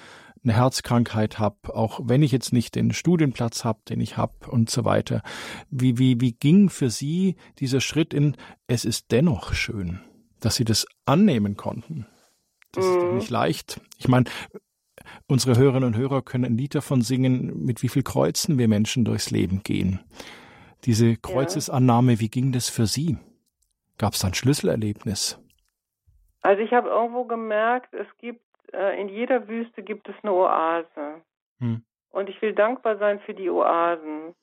eine Herzkrankheit habe, auch wenn ich jetzt nicht den Studienplatz habe, den ich habe und so weiter. Wie, wie, wie ging für Sie dieser Schritt in, es ist dennoch schön, dass Sie das annehmen konnten? Das ist doch mhm. nicht leicht. Ich meine, Unsere Hörerinnen und Hörer können ein Lied davon singen, mit wie viel Kreuzen wir Menschen durchs Leben gehen. Diese Kreuzesannahme, wie ging das für Sie? Gab es da ein Schlüsselerlebnis? Also ich habe irgendwo gemerkt, es gibt äh, in jeder Wüste gibt es eine Oase. Hm. Und ich will dankbar sein für die Oasen.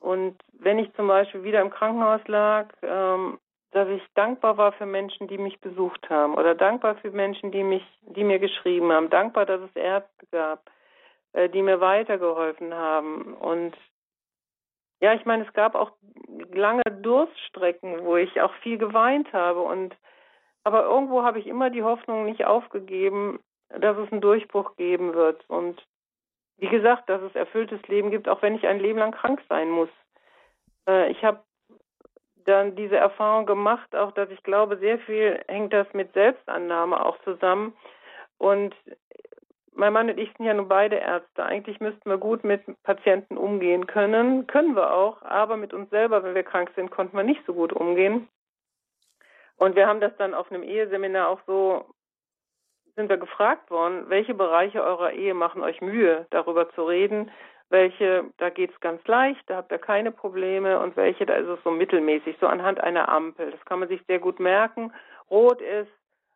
Und wenn ich zum Beispiel wieder im Krankenhaus lag, ähm, dass ich dankbar war für Menschen, die mich besucht haben oder dankbar für Menschen, die mich, die mir geschrieben haben, dankbar, dass es Ärzte gab, äh, die mir weitergeholfen haben und ja, ich meine, es gab auch lange Durststrecken, wo ich auch viel geweint habe und aber irgendwo habe ich immer die Hoffnung nicht aufgegeben, dass es einen Durchbruch geben wird und wie gesagt, dass es erfülltes Leben gibt, auch wenn ich ein Leben lang krank sein muss. Äh, ich habe dann diese Erfahrung gemacht, auch dass ich glaube, sehr viel hängt das mit Selbstannahme auch zusammen. Und mein Mann und ich sind ja nun beide Ärzte. Eigentlich müssten wir gut mit Patienten umgehen können. Können wir auch, aber mit uns selber, wenn wir krank sind, konnten wir nicht so gut umgehen. Und wir haben das dann auf einem Eheseminar auch so, sind wir gefragt worden, welche Bereiche eurer Ehe machen euch Mühe, darüber zu reden, welche, da geht es ganz leicht, da habt ihr keine Probleme und welche, da ist es so mittelmäßig, so anhand einer Ampel. Das kann man sich sehr gut merken. Rot ist,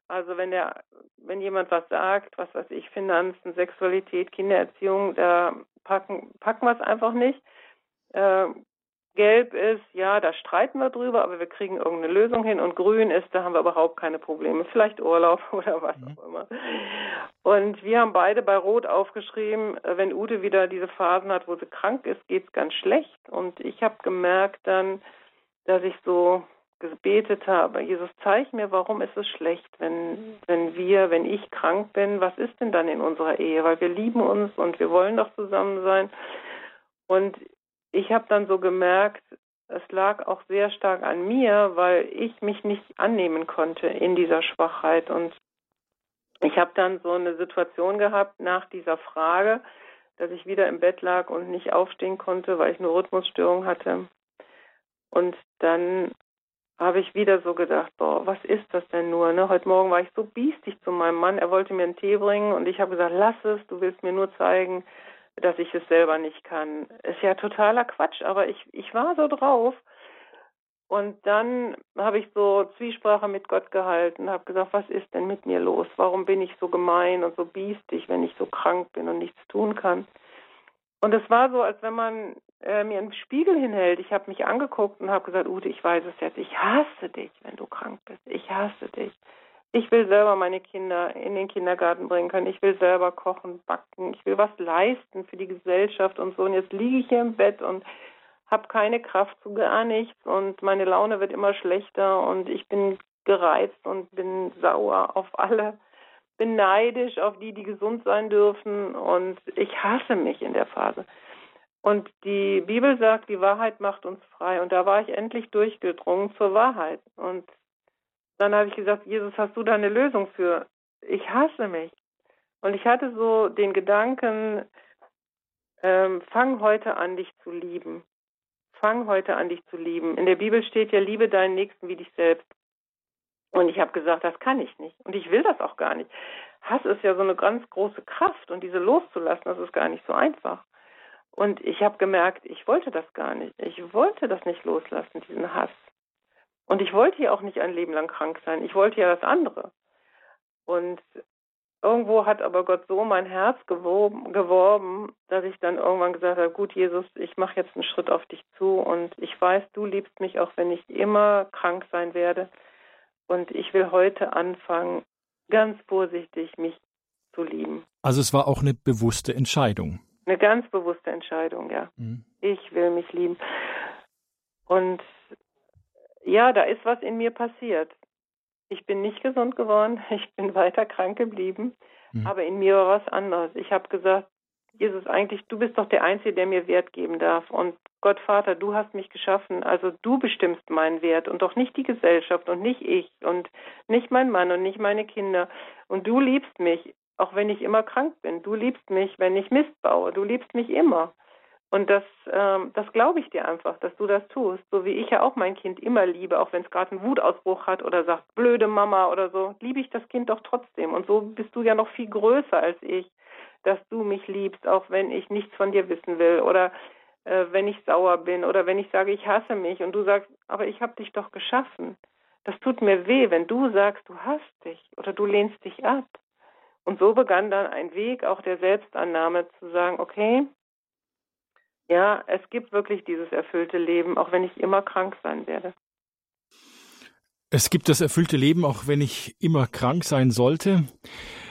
also wenn der, wenn jemand was sagt, was weiß ich, Finanzen, Sexualität, Kindererziehung, da packen, packen wir es einfach nicht. Äh, Gelb ist, ja, da streiten wir drüber, aber wir kriegen irgendeine Lösung hin. Und grün ist, da haben wir überhaupt keine Probleme. Vielleicht Urlaub oder was mhm. auch immer. Und wir haben beide bei Rot aufgeschrieben, wenn Ute wieder diese Phasen hat, wo sie krank ist, geht es ganz schlecht. Und ich habe gemerkt dann, dass ich so gebetet habe, Jesus, zeig mir, warum ist es schlecht, wenn, wenn wir, wenn ich krank bin, was ist denn dann in unserer Ehe? Weil wir lieben uns und wir wollen doch zusammen sein. Und ich habe dann so gemerkt, es lag auch sehr stark an mir, weil ich mich nicht annehmen konnte in dieser Schwachheit. Und ich habe dann so eine Situation gehabt nach dieser Frage, dass ich wieder im Bett lag und nicht aufstehen konnte, weil ich eine Rhythmusstörung hatte. Und dann habe ich wieder so gedacht, boah, was ist das denn nur? Ne? Heute Morgen war ich so biestig zu meinem Mann, er wollte mir einen Tee bringen und ich habe gesagt, lass es, du willst mir nur zeigen, dass ich es selber nicht kann. Ist ja totaler Quatsch, aber ich, ich war so drauf. Und dann habe ich so Zwiesprache mit Gott gehalten, habe gesagt, was ist denn mit mir los? Warum bin ich so gemein und so biestig, wenn ich so krank bin und nichts tun kann? Und es war so, als wenn man äh, mir einen Spiegel hinhält. Ich habe mich angeguckt und habe gesagt, Ute, ich weiß es jetzt. Ich hasse dich, wenn du krank bist. Ich hasse dich. Ich will selber meine Kinder in den Kindergarten bringen können. Ich will selber kochen, backen. Ich will was leisten für die Gesellschaft und so. Und jetzt liege ich hier im Bett und habe keine Kraft zu gar nichts und meine Laune wird immer schlechter und ich bin gereizt und bin sauer auf alle, bin neidisch auf die, die gesund sein dürfen und ich hasse mich in der Phase. Und die Bibel sagt, die Wahrheit macht uns frei. Und da war ich endlich durchgedrungen zur Wahrheit. Und dann habe ich gesagt, Jesus, hast du da eine Lösung für? Ich hasse mich. Und ich hatte so den Gedanken, ähm, fang heute an, dich zu lieben. Fang heute an, dich zu lieben. In der Bibel steht ja, liebe deinen Nächsten wie dich selbst. Und ich habe gesagt, das kann ich nicht. Und ich will das auch gar nicht. Hass ist ja so eine ganz große Kraft und diese loszulassen, das ist gar nicht so einfach. Und ich habe gemerkt, ich wollte das gar nicht. Ich wollte das nicht loslassen, diesen Hass. Und ich wollte ja auch nicht ein Leben lang krank sein. Ich wollte ja das andere. Und irgendwo hat aber Gott so mein Herz geworben, geworben, dass ich dann irgendwann gesagt habe, gut, Jesus, ich mache jetzt einen Schritt auf dich zu und ich weiß, du liebst mich, auch wenn ich immer krank sein werde. Und ich will heute anfangen, ganz vorsichtig mich zu lieben. Also es war auch eine bewusste Entscheidung. Eine ganz bewusste Entscheidung, ja. Mhm. Ich will mich lieben. Und ja, da ist was in mir passiert. Ich bin nicht gesund geworden, ich bin weiter krank geblieben, mhm. aber in mir war was anderes. Ich habe gesagt, Jesus, eigentlich, du bist doch der Einzige, der mir Wert geben darf. Und Gott Vater, du hast mich geschaffen, also du bestimmst meinen Wert und doch nicht die Gesellschaft und nicht ich und nicht mein Mann und nicht meine Kinder. Und du liebst mich, auch wenn ich immer krank bin. Du liebst mich, wenn ich Mist baue. Du liebst mich immer. Und das, ähm, das glaube ich dir einfach, dass du das tust. So wie ich ja auch mein Kind immer liebe, auch wenn es gerade einen Wutausbruch hat oder sagt, blöde Mama oder so, liebe ich das Kind doch trotzdem. Und so bist du ja noch viel größer als ich, dass du mich liebst, auch wenn ich nichts von dir wissen will oder äh, wenn ich sauer bin oder wenn ich sage, ich hasse mich und du sagst, aber ich habe dich doch geschaffen. Das tut mir weh, wenn du sagst, du hast dich oder du lehnst dich ab. Und so begann dann ein Weg auch der Selbstannahme zu sagen, okay, ja, es gibt wirklich dieses erfüllte Leben, auch wenn ich immer krank sein werde. Es gibt das erfüllte Leben, auch wenn ich immer krank sein sollte.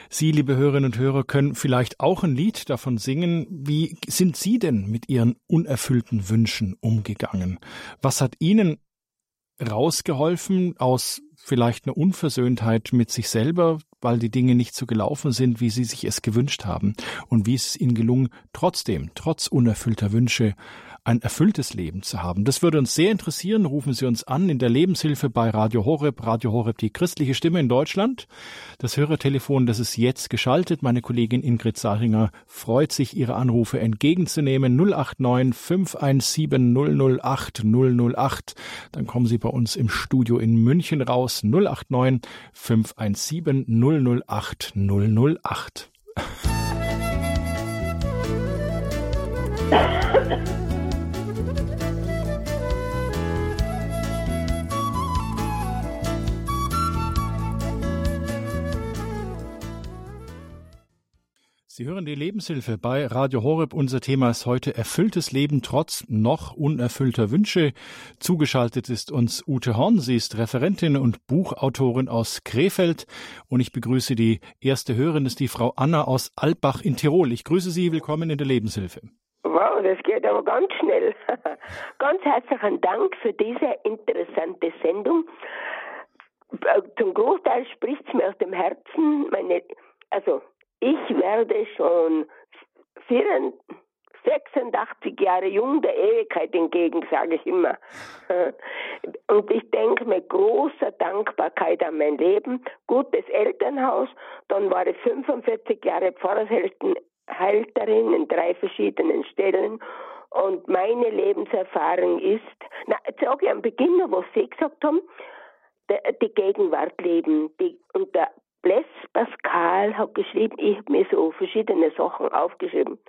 Sie, liebe Hörerinnen und Hörer, können vielleicht auch ein Lied davon singen. Wie sind Sie denn mit Ihren unerfüllten Wünschen umgegangen? Was hat Ihnen rausgeholfen aus vielleicht einer Unversöhntheit mit sich selber, weil die Dinge nicht so gelaufen sind, wie sie sich es gewünscht haben. Und wie es ihnen gelungen, trotzdem, trotz unerfüllter Wünsche, ein erfülltes Leben zu haben. Das würde uns sehr interessieren. Rufen Sie uns an in der Lebenshilfe bei Radio Horeb. Radio Horeb, die christliche Stimme in Deutschland. Das Hörertelefon, das ist jetzt geschaltet. Meine Kollegin Ingrid Saringer freut sich, Ihre Anrufe entgegenzunehmen. 089 517 008 008. Dann kommen Sie bei uns im Studio in München raus. 089 517 008 008. Sie hören die Lebenshilfe bei Radio Horeb. Unser Thema ist heute erfülltes Leben trotz noch unerfüllter Wünsche. Zugeschaltet ist uns Ute Horn. Sie ist Referentin und Buchautorin aus Krefeld. Und ich begrüße die erste Hörerin, ist die Frau Anna aus Albach in Tirol. Ich grüße Sie. Willkommen in der Lebenshilfe. Wow, das geht aber ganz schnell. ganz herzlichen Dank für diese interessante Sendung. Zum Großteil spricht es mir aus dem Herzen. Meine, also ich werde schon 86 Jahre jung der Ewigkeit entgegen, sage ich immer. Und ich denke mit großer Dankbarkeit an mein Leben, gutes Elternhaus, dann war ich 45 Jahre Pfarrershalterin in drei verschiedenen Stellen und meine Lebenserfahrung ist, na, jetzt sage ich am Beginn noch, was Sie gesagt haben, die Gegenwart leben. Die, und der Blaise Pascal hat geschrieben, ich habe mir so verschiedene Sachen aufgeschrieben.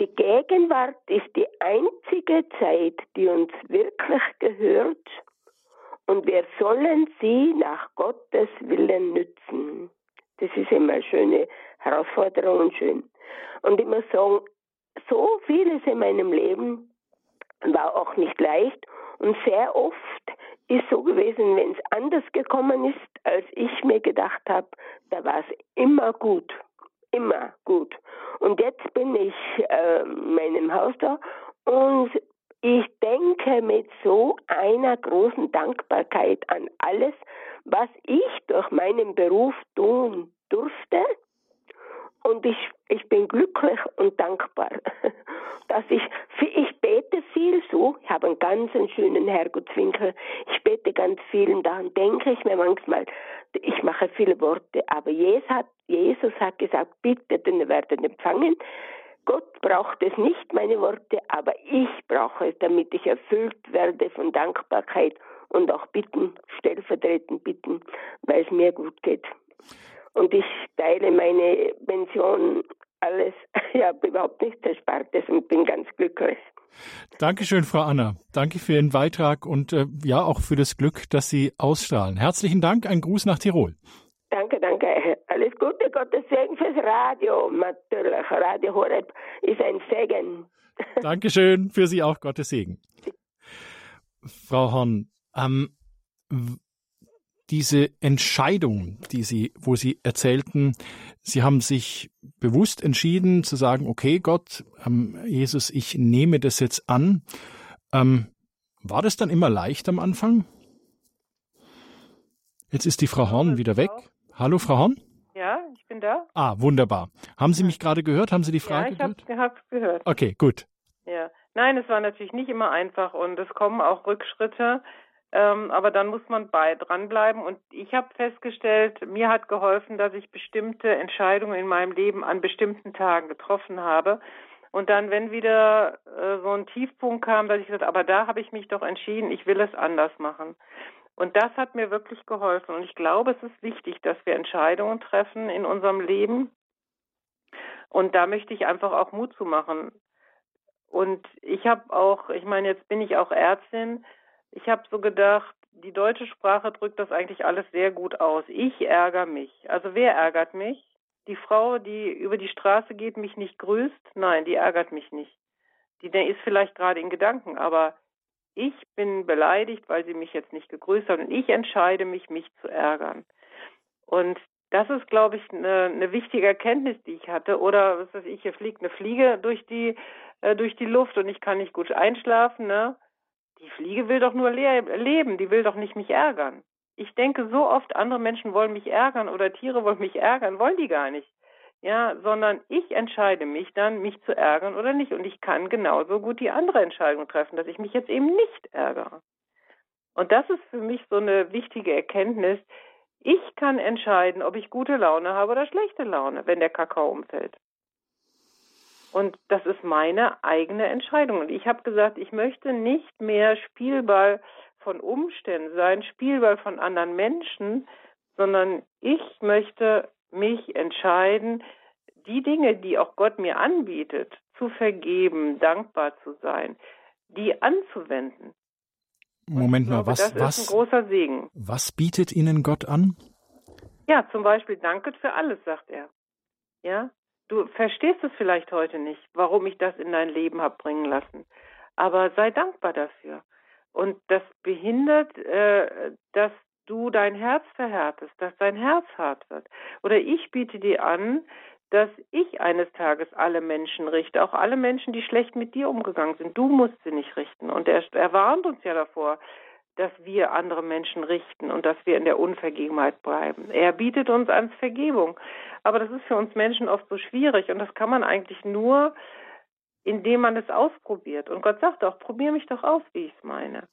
Die Gegenwart ist die einzige Zeit, die uns wirklich gehört und wir sollen sie nach Gottes Willen nützen. Das ist immer eine schöne Herausforderung und schön. Und ich muss sagen, so vieles in meinem Leben war auch nicht leicht und sehr oft ist so gewesen, wenn es anders gekommen ist, als ich mir gedacht habe, da war es immer gut. Immer gut. Und jetzt bin ich äh, in meinem Haus da und ich denke mit so einer großen Dankbarkeit an alles, was ich durch meinen Beruf tun durfte. Und ich, ich bin glücklich und dankbar, dass ich, ich so, ich habe einen ganz schönen Herrgottswinkel, ich bete ganz viel und daran denke ich mir manchmal, ich mache viele Worte, aber Jesus hat, Jesus hat gesagt, bitte, denn ihr werdet empfangen. Gott braucht es nicht, meine Worte, aber ich brauche es, damit ich erfüllt werde von Dankbarkeit und auch bitten, stellvertretend bitten, weil es mir gut geht. Und ich teile meine Pension, alles. Ich habe überhaupt nichts Erspartes und bin ganz glücklich. Dankeschön, Frau Anna. Danke für Ihren Beitrag und äh, ja auch für das Glück, das Sie ausstrahlen. Herzlichen Dank, ein Gruß nach Tirol. Danke, danke. Alles Gute, Gottes Segen fürs Radio. Natürlich, Radio Horeb ist ein Segen. Dankeschön, für Sie auch Gottes Segen. Frau Horn, ähm, diese Entscheidung, die Sie, wo Sie erzählten, Sie haben sich bewusst entschieden zu sagen, okay, Gott, ähm, Jesus, ich nehme das jetzt an. Ähm, war das dann immer leicht am Anfang? Jetzt ist die Frau Horn wieder weg. Hallo, Frau Horn? Ja, ich bin da. Ah, wunderbar. Haben Sie mich gerade gehört? Haben Sie die Frage ja, ich gehört? Habe gehört. Okay, gut. Ja, nein, es war natürlich nicht immer einfach und es kommen auch Rückschritte. Ähm, aber dann muss man bei dranbleiben. Und ich habe festgestellt, mir hat geholfen, dass ich bestimmte Entscheidungen in meinem Leben an bestimmten Tagen getroffen habe. Und dann, wenn wieder äh, so ein Tiefpunkt kam, dass ich gesagt, aber da habe ich mich doch entschieden, ich will es anders machen. Und das hat mir wirklich geholfen. Und ich glaube, es ist wichtig, dass wir Entscheidungen treffen in unserem Leben. Und da möchte ich einfach auch Mut zu machen. Und ich habe auch, ich meine, jetzt bin ich auch Ärztin. Ich habe so gedacht, die deutsche Sprache drückt das eigentlich alles sehr gut aus. Ich ärgere mich. Also wer ärgert mich? Die Frau, die über die Straße geht, mich nicht grüßt? Nein, die ärgert mich nicht. Die ist vielleicht gerade in Gedanken, aber ich bin beleidigt, weil sie mich jetzt nicht gegrüßt hat und ich entscheide mich, mich zu ärgern. Und das ist, glaube ich, eine, eine wichtige Erkenntnis, die ich hatte. Oder was weiß ich, hier fliegt eine Fliege durch die äh, durch die Luft und ich kann nicht gut einschlafen. Ne? Die Fliege will doch nur le leben, die will doch nicht mich ärgern. Ich denke so oft, andere Menschen wollen mich ärgern oder Tiere wollen mich ärgern, wollen die gar nicht. Ja, sondern ich entscheide mich dann, mich zu ärgern oder nicht. Und ich kann genauso gut die andere Entscheidung treffen, dass ich mich jetzt eben nicht ärgere. Und das ist für mich so eine wichtige Erkenntnis. Ich kann entscheiden, ob ich gute Laune habe oder schlechte Laune, wenn der Kakao umfällt. Und das ist meine eigene Entscheidung. Und ich habe gesagt, ich möchte nicht mehr Spielball von Umständen sein, Spielball von anderen Menschen, sondern ich möchte mich entscheiden, die Dinge, die auch Gott mir anbietet, zu vergeben, dankbar zu sein, die anzuwenden. Moment glaube, mal, was, das was, ist ein großer Segen. Was bietet Ihnen Gott an? Ja, zum Beispiel danket für alles, sagt er. Ja, du verstehst es vielleicht heute nicht, warum ich das in dein Leben habe bringen lassen, aber sei dankbar dafür. Und das behindert, äh, dass du dein Herz verhärtest, dass dein Herz hart wird. Oder ich biete dir an, dass ich eines Tages alle Menschen richte, auch alle Menschen, die schlecht mit dir umgegangen sind. Du musst sie nicht richten. Und er, er warnt uns ja davor, dass wir andere Menschen richten und dass wir in der Unvergebenheit bleiben. Er bietet uns ans Vergebung. Aber das ist für uns Menschen oft so schwierig und das kann man eigentlich nur, indem man es ausprobiert. Und Gott sagt auch, probier mich doch aus, wie ich es meine.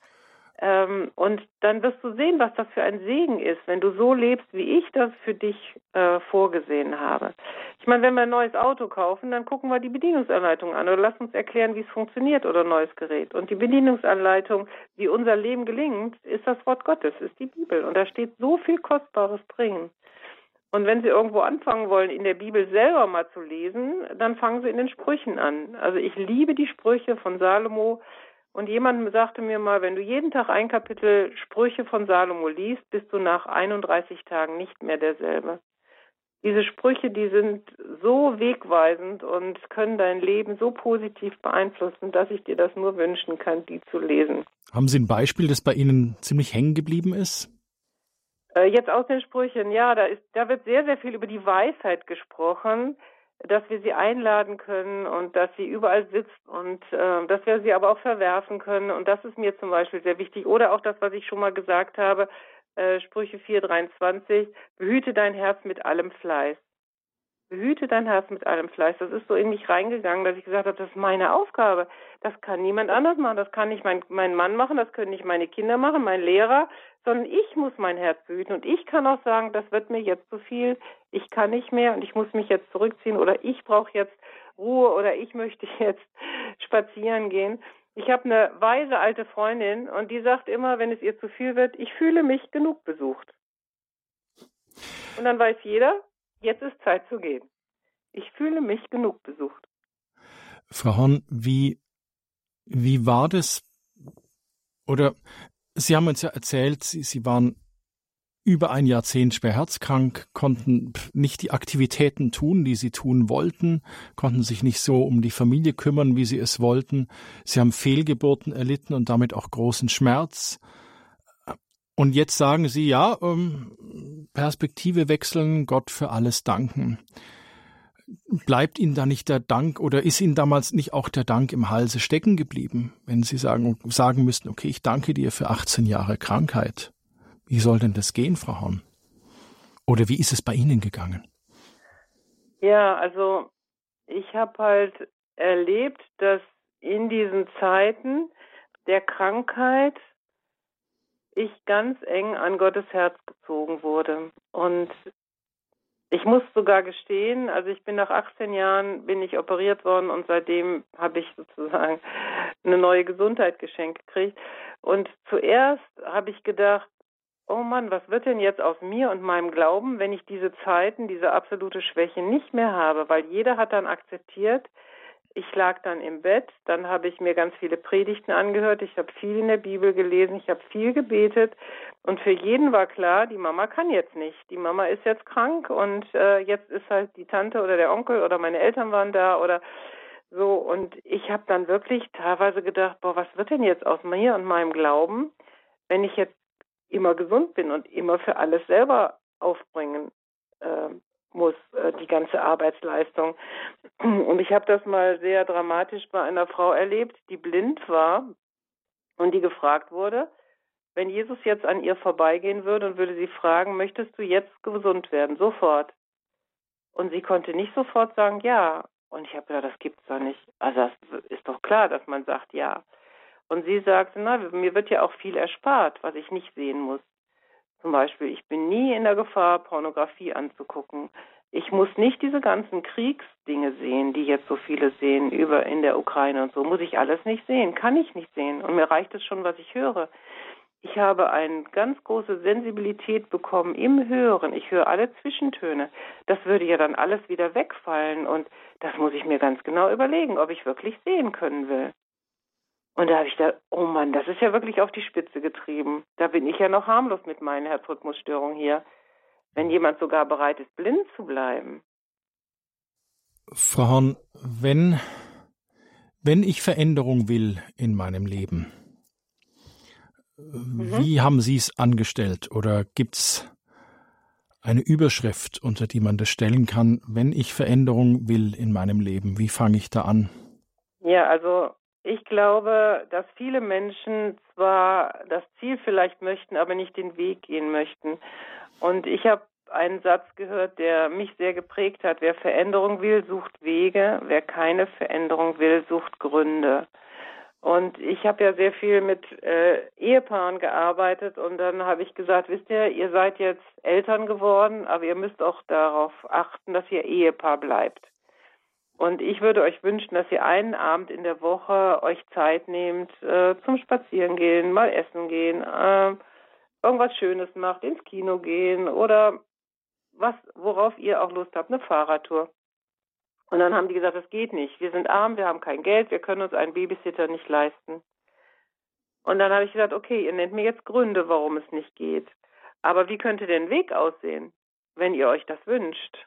Ähm, und dann wirst du sehen, was das für ein Segen ist, wenn du so lebst, wie ich das für dich äh, vorgesehen habe. Ich meine, wenn wir ein neues Auto kaufen, dann gucken wir die Bedienungsanleitung an oder lass uns erklären, wie es funktioniert oder ein neues Gerät. Und die Bedienungsanleitung, wie unser Leben gelingt, ist das Wort Gottes, ist die Bibel. Und da steht so viel Kostbares drin. Und wenn Sie irgendwo anfangen wollen, in der Bibel selber mal zu lesen, dann fangen Sie in den Sprüchen an. Also ich liebe die Sprüche von Salomo, und jemand sagte mir mal, wenn du jeden Tag ein Kapitel Sprüche von Salomo liest, bist du nach 31 Tagen nicht mehr derselbe. diese Sprüche, die sind so wegweisend und können dein Leben so positiv beeinflussen, dass ich dir das nur wünschen kann, die zu lesen. Haben Sie ein Beispiel, das bei Ihnen ziemlich hängen geblieben ist? Äh, jetzt aus den Sprüchen, ja, da, ist, da wird sehr, sehr viel über die Weisheit gesprochen, dass wir sie einladen können und dass sie überall sitzt und äh, dass wir sie aber auch verwerfen können. Und das ist mir zum Beispiel sehr wichtig. Oder auch das, was ich schon mal gesagt habe, äh, Sprüche 4,23, behüte dein Herz mit allem Fleiß. Behüte dein Herz mit allem Fleiß. Das ist so in mich reingegangen, dass ich gesagt habe, das ist meine Aufgabe. Das kann niemand anders machen. Das kann nicht mein, mein Mann machen, das können nicht meine Kinder machen, mein Lehrer, sondern ich muss mein Herz behüten. Und ich kann auch sagen, das wird mir jetzt zu viel. Ich kann nicht mehr und ich muss mich jetzt zurückziehen oder ich brauche jetzt Ruhe oder ich möchte jetzt spazieren gehen. Ich habe eine weise alte Freundin und die sagt immer, wenn es ihr zu viel wird, ich fühle mich genug besucht. Und dann weiß jeder, jetzt ist Zeit zu gehen. Ich fühle mich genug besucht. Frau Horn, wie, wie war das? Oder Sie haben uns ja erzählt, Sie, Sie waren über ein Jahrzehnt schwer herzkrank, konnten nicht die Aktivitäten tun, die sie tun wollten, konnten sich nicht so um die Familie kümmern, wie sie es wollten. Sie haben Fehlgeburten erlitten und damit auch großen Schmerz. Und jetzt sagen sie, ja, ähm, Perspektive wechseln, Gott für alles danken. Bleibt Ihnen da nicht der Dank oder ist Ihnen damals nicht auch der Dank im Halse stecken geblieben, wenn Sie sagen, sagen müssten, okay, ich danke dir für 18 Jahre Krankheit? Wie soll denn das gehen, Frau Horn? Oder wie ist es bei Ihnen gegangen? Ja, also ich habe halt erlebt, dass in diesen Zeiten der Krankheit ich ganz eng an Gottes Herz gezogen wurde. Und ich muss sogar gestehen, also ich bin nach 18 Jahren bin ich operiert worden und seitdem habe ich sozusagen eine neue Gesundheit geschenkt gekriegt. Und zuerst habe ich gedacht, oh Mann, was wird denn jetzt aus mir und meinem Glauben, wenn ich diese Zeiten, diese absolute Schwäche nicht mehr habe? Weil jeder hat dann akzeptiert, ich lag dann im Bett, dann habe ich mir ganz viele Predigten angehört, ich habe viel in der Bibel gelesen, ich habe viel gebetet und für jeden war klar, die Mama kann jetzt nicht. Die Mama ist jetzt krank und äh, jetzt ist halt die Tante oder der Onkel oder meine Eltern waren da oder so und ich habe dann wirklich teilweise gedacht, boah, was wird denn jetzt aus mir und meinem Glauben, wenn ich jetzt immer gesund bin und immer für alles selber aufbringen äh, muss, äh, die ganze Arbeitsleistung. Und ich habe das mal sehr dramatisch bei einer Frau erlebt, die blind war und die gefragt wurde, wenn Jesus jetzt an ihr vorbeigehen würde und würde sie fragen, möchtest du jetzt gesund werden? Sofort. Und sie konnte nicht sofort sagen, ja. Und ich habe gedacht, das gibt's doch nicht. Also das ist doch klar, dass man sagt, ja. Und sie sagte, na, mir wird ja auch viel erspart, was ich nicht sehen muss. Zum Beispiel, ich bin nie in der Gefahr, Pornografie anzugucken. Ich muss nicht diese ganzen Kriegsdinge sehen, die jetzt so viele sehen, über in der Ukraine und so. Muss ich alles nicht sehen, kann ich nicht sehen. Und mir reicht es schon, was ich höre. Ich habe eine ganz große Sensibilität bekommen im Hören. Ich höre alle Zwischentöne. Das würde ja dann alles wieder wegfallen. Und das muss ich mir ganz genau überlegen, ob ich wirklich sehen können will. Und da habe ich gedacht, oh Mann, das ist ja wirklich auf die Spitze getrieben. Da bin ich ja noch harmlos mit meinen Herzrhythmusstörungen hier. Wenn jemand sogar bereit ist, blind zu bleiben. Frau Horn, wenn, wenn ich Veränderung will in meinem Leben, mhm. wie haben Sie es angestellt? Oder gibt es eine Überschrift, unter die man das stellen kann, wenn ich Veränderung will in meinem Leben? Wie fange ich da an? Ja, also ich glaube, dass viele Menschen zwar das Ziel vielleicht möchten, aber nicht den Weg gehen möchten. Und ich habe einen Satz gehört, der mich sehr geprägt hat. Wer Veränderung will, sucht Wege. Wer keine Veränderung will, sucht Gründe. Und ich habe ja sehr viel mit äh, Ehepaaren gearbeitet und dann habe ich gesagt, wisst ihr, ihr seid jetzt Eltern geworden, aber ihr müsst auch darauf achten, dass ihr Ehepaar bleibt. Und ich würde euch wünschen, dass ihr einen Abend in der Woche euch Zeit nehmt, äh, zum Spazierengehen, mal essen gehen, äh, irgendwas Schönes macht, ins Kino gehen oder was, worauf ihr auch Lust habt, eine Fahrradtour. Und dann haben die gesagt, das geht nicht. Wir sind arm, wir haben kein Geld, wir können uns einen Babysitter nicht leisten. Und dann habe ich gesagt, okay, ihr nennt mir jetzt Gründe, warum es nicht geht. Aber wie könnte der Weg aussehen, wenn ihr euch das wünscht?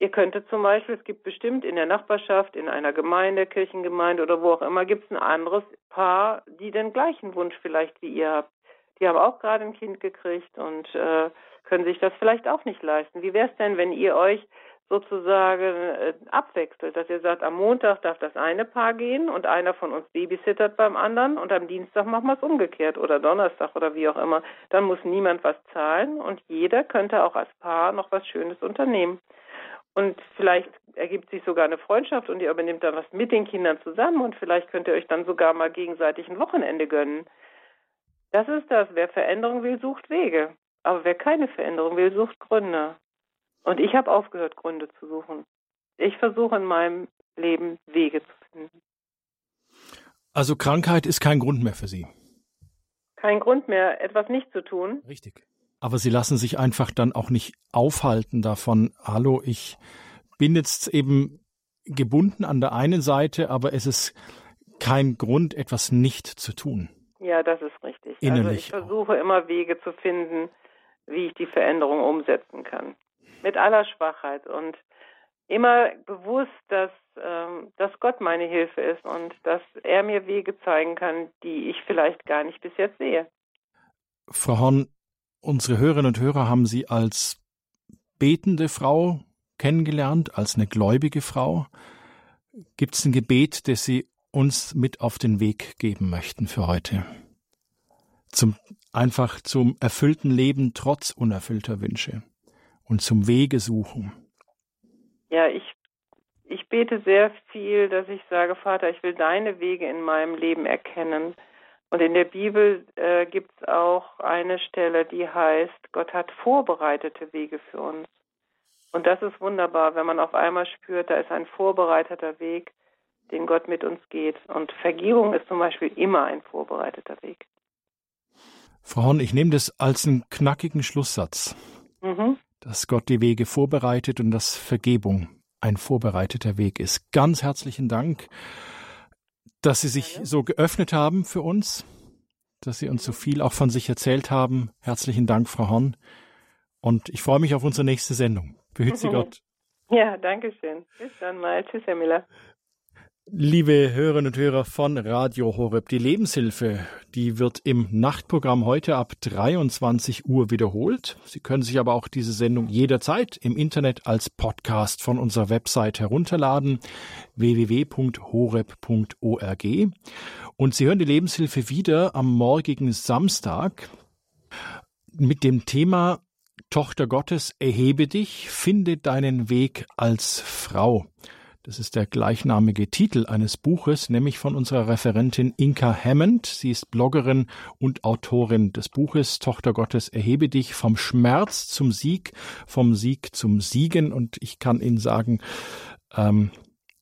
Ihr könntet zum Beispiel, es gibt bestimmt in der Nachbarschaft, in einer Gemeinde, Kirchengemeinde oder wo auch immer, gibt es ein anderes Paar, die den gleichen Wunsch vielleicht wie ihr habt. Die haben auch gerade ein Kind gekriegt und äh, können sich das vielleicht auch nicht leisten. Wie wäre es denn, wenn ihr euch sozusagen äh, abwechselt, dass ihr sagt, am Montag darf das eine Paar gehen und einer von uns babysittert beim anderen und am Dienstag machen wir es umgekehrt oder Donnerstag oder wie auch immer. Dann muss niemand was zahlen und jeder könnte auch als Paar noch was Schönes unternehmen. Und vielleicht ergibt sich sogar eine Freundschaft und ihr übernimmt dann was mit den Kindern zusammen und vielleicht könnt ihr euch dann sogar mal gegenseitig ein Wochenende gönnen. Das ist das. Wer Veränderung will, sucht Wege. Aber wer keine Veränderung will, sucht Gründe. Und ich habe aufgehört, Gründe zu suchen. Ich versuche in meinem Leben Wege zu finden. Also Krankheit ist kein Grund mehr für Sie. Kein Grund mehr, etwas nicht zu tun. Richtig. Aber Sie lassen sich einfach dann auch nicht aufhalten davon, hallo, ich bin jetzt eben gebunden an der einen Seite, aber es ist kein Grund, etwas nicht zu tun. Ja, das ist richtig. Innerlich also ich versuche immer Wege zu finden, wie ich die Veränderung umsetzen kann mit aller Schwachheit und immer bewusst, dass, ähm, dass Gott meine Hilfe ist und dass er mir Wege zeigen kann, die ich vielleicht gar nicht bis jetzt sehe. Frau Horn, unsere Hörerinnen und Hörer haben Sie als betende Frau kennengelernt, als eine gläubige Frau. Gibt es ein Gebet, das Sie uns mit auf den Weg geben möchten für heute? Zum, einfach zum erfüllten Leben trotz unerfüllter Wünsche und zum Wege suchen? Ja, ich, ich bete sehr viel, dass ich sage, Vater, ich will deine Wege in meinem Leben erkennen. Und in der Bibel äh, gibt es auch eine Stelle, die heißt, Gott hat vorbereitete Wege für uns. Und das ist wunderbar, wenn man auf einmal spürt, da ist ein vorbereiteter Weg, den Gott mit uns geht. Und Vergebung ist zum Beispiel immer ein vorbereiteter Weg. Frau Horn, ich nehme das als einen knackigen Schlusssatz. Mhm dass Gott die Wege vorbereitet und dass Vergebung ein vorbereiteter Weg ist. Ganz herzlichen Dank, dass Sie sich so geöffnet haben für uns, dass Sie uns so viel auch von sich erzählt haben. Herzlichen Dank, Frau Horn. Und ich freue mich auf unsere nächste Sendung. Behüt Sie Gott. Ja, danke schön. Bis dann mal. Tschüss, Herr Miller. Liebe Hörerinnen und Hörer von Radio Horeb, die Lebenshilfe, die wird im Nachtprogramm heute ab 23 Uhr wiederholt. Sie können sich aber auch diese Sendung jederzeit im Internet als Podcast von unserer Website herunterladen, www.horeb.org. Und Sie hören die Lebenshilfe wieder am morgigen Samstag mit dem Thema Tochter Gottes, erhebe dich, finde deinen Weg als Frau. Das ist der gleichnamige Titel eines Buches, nämlich von unserer Referentin Inka Hammond. Sie ist Bloggerin und Autorin des Buches Tochter Gottes, erhebe dich vom Schmerz zum Sieg, vom Sieg zum Siegen. Und ich kann Ihnen sagen, ähm,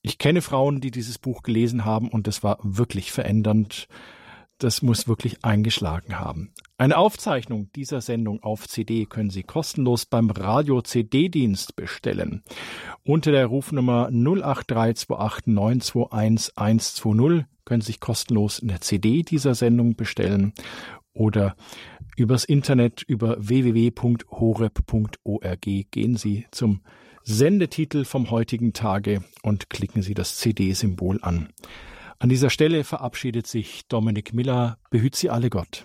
ich kenne Frauen, die dieses Buch gelesen haben und es war wirklich verändernd. Das muss wirklich eingeschlagen haben. Eine Aufzeichnung dieser Sendung auf CD können Sie kostenlos beim Radio CD-Dienst bestellen. Unter der Rufnummer 08328 921 120 können Sie sich kostenlos eine CD dieser Sendung bestellen oder übers Internet über www.horeb.org gehen Sie zum Sendetitel vom heutigen Tage und klicken Sie das CD-Symbol an. An dieser Stelle verabschiedet sich Dominik Miller. Behüt Sie alle Gott.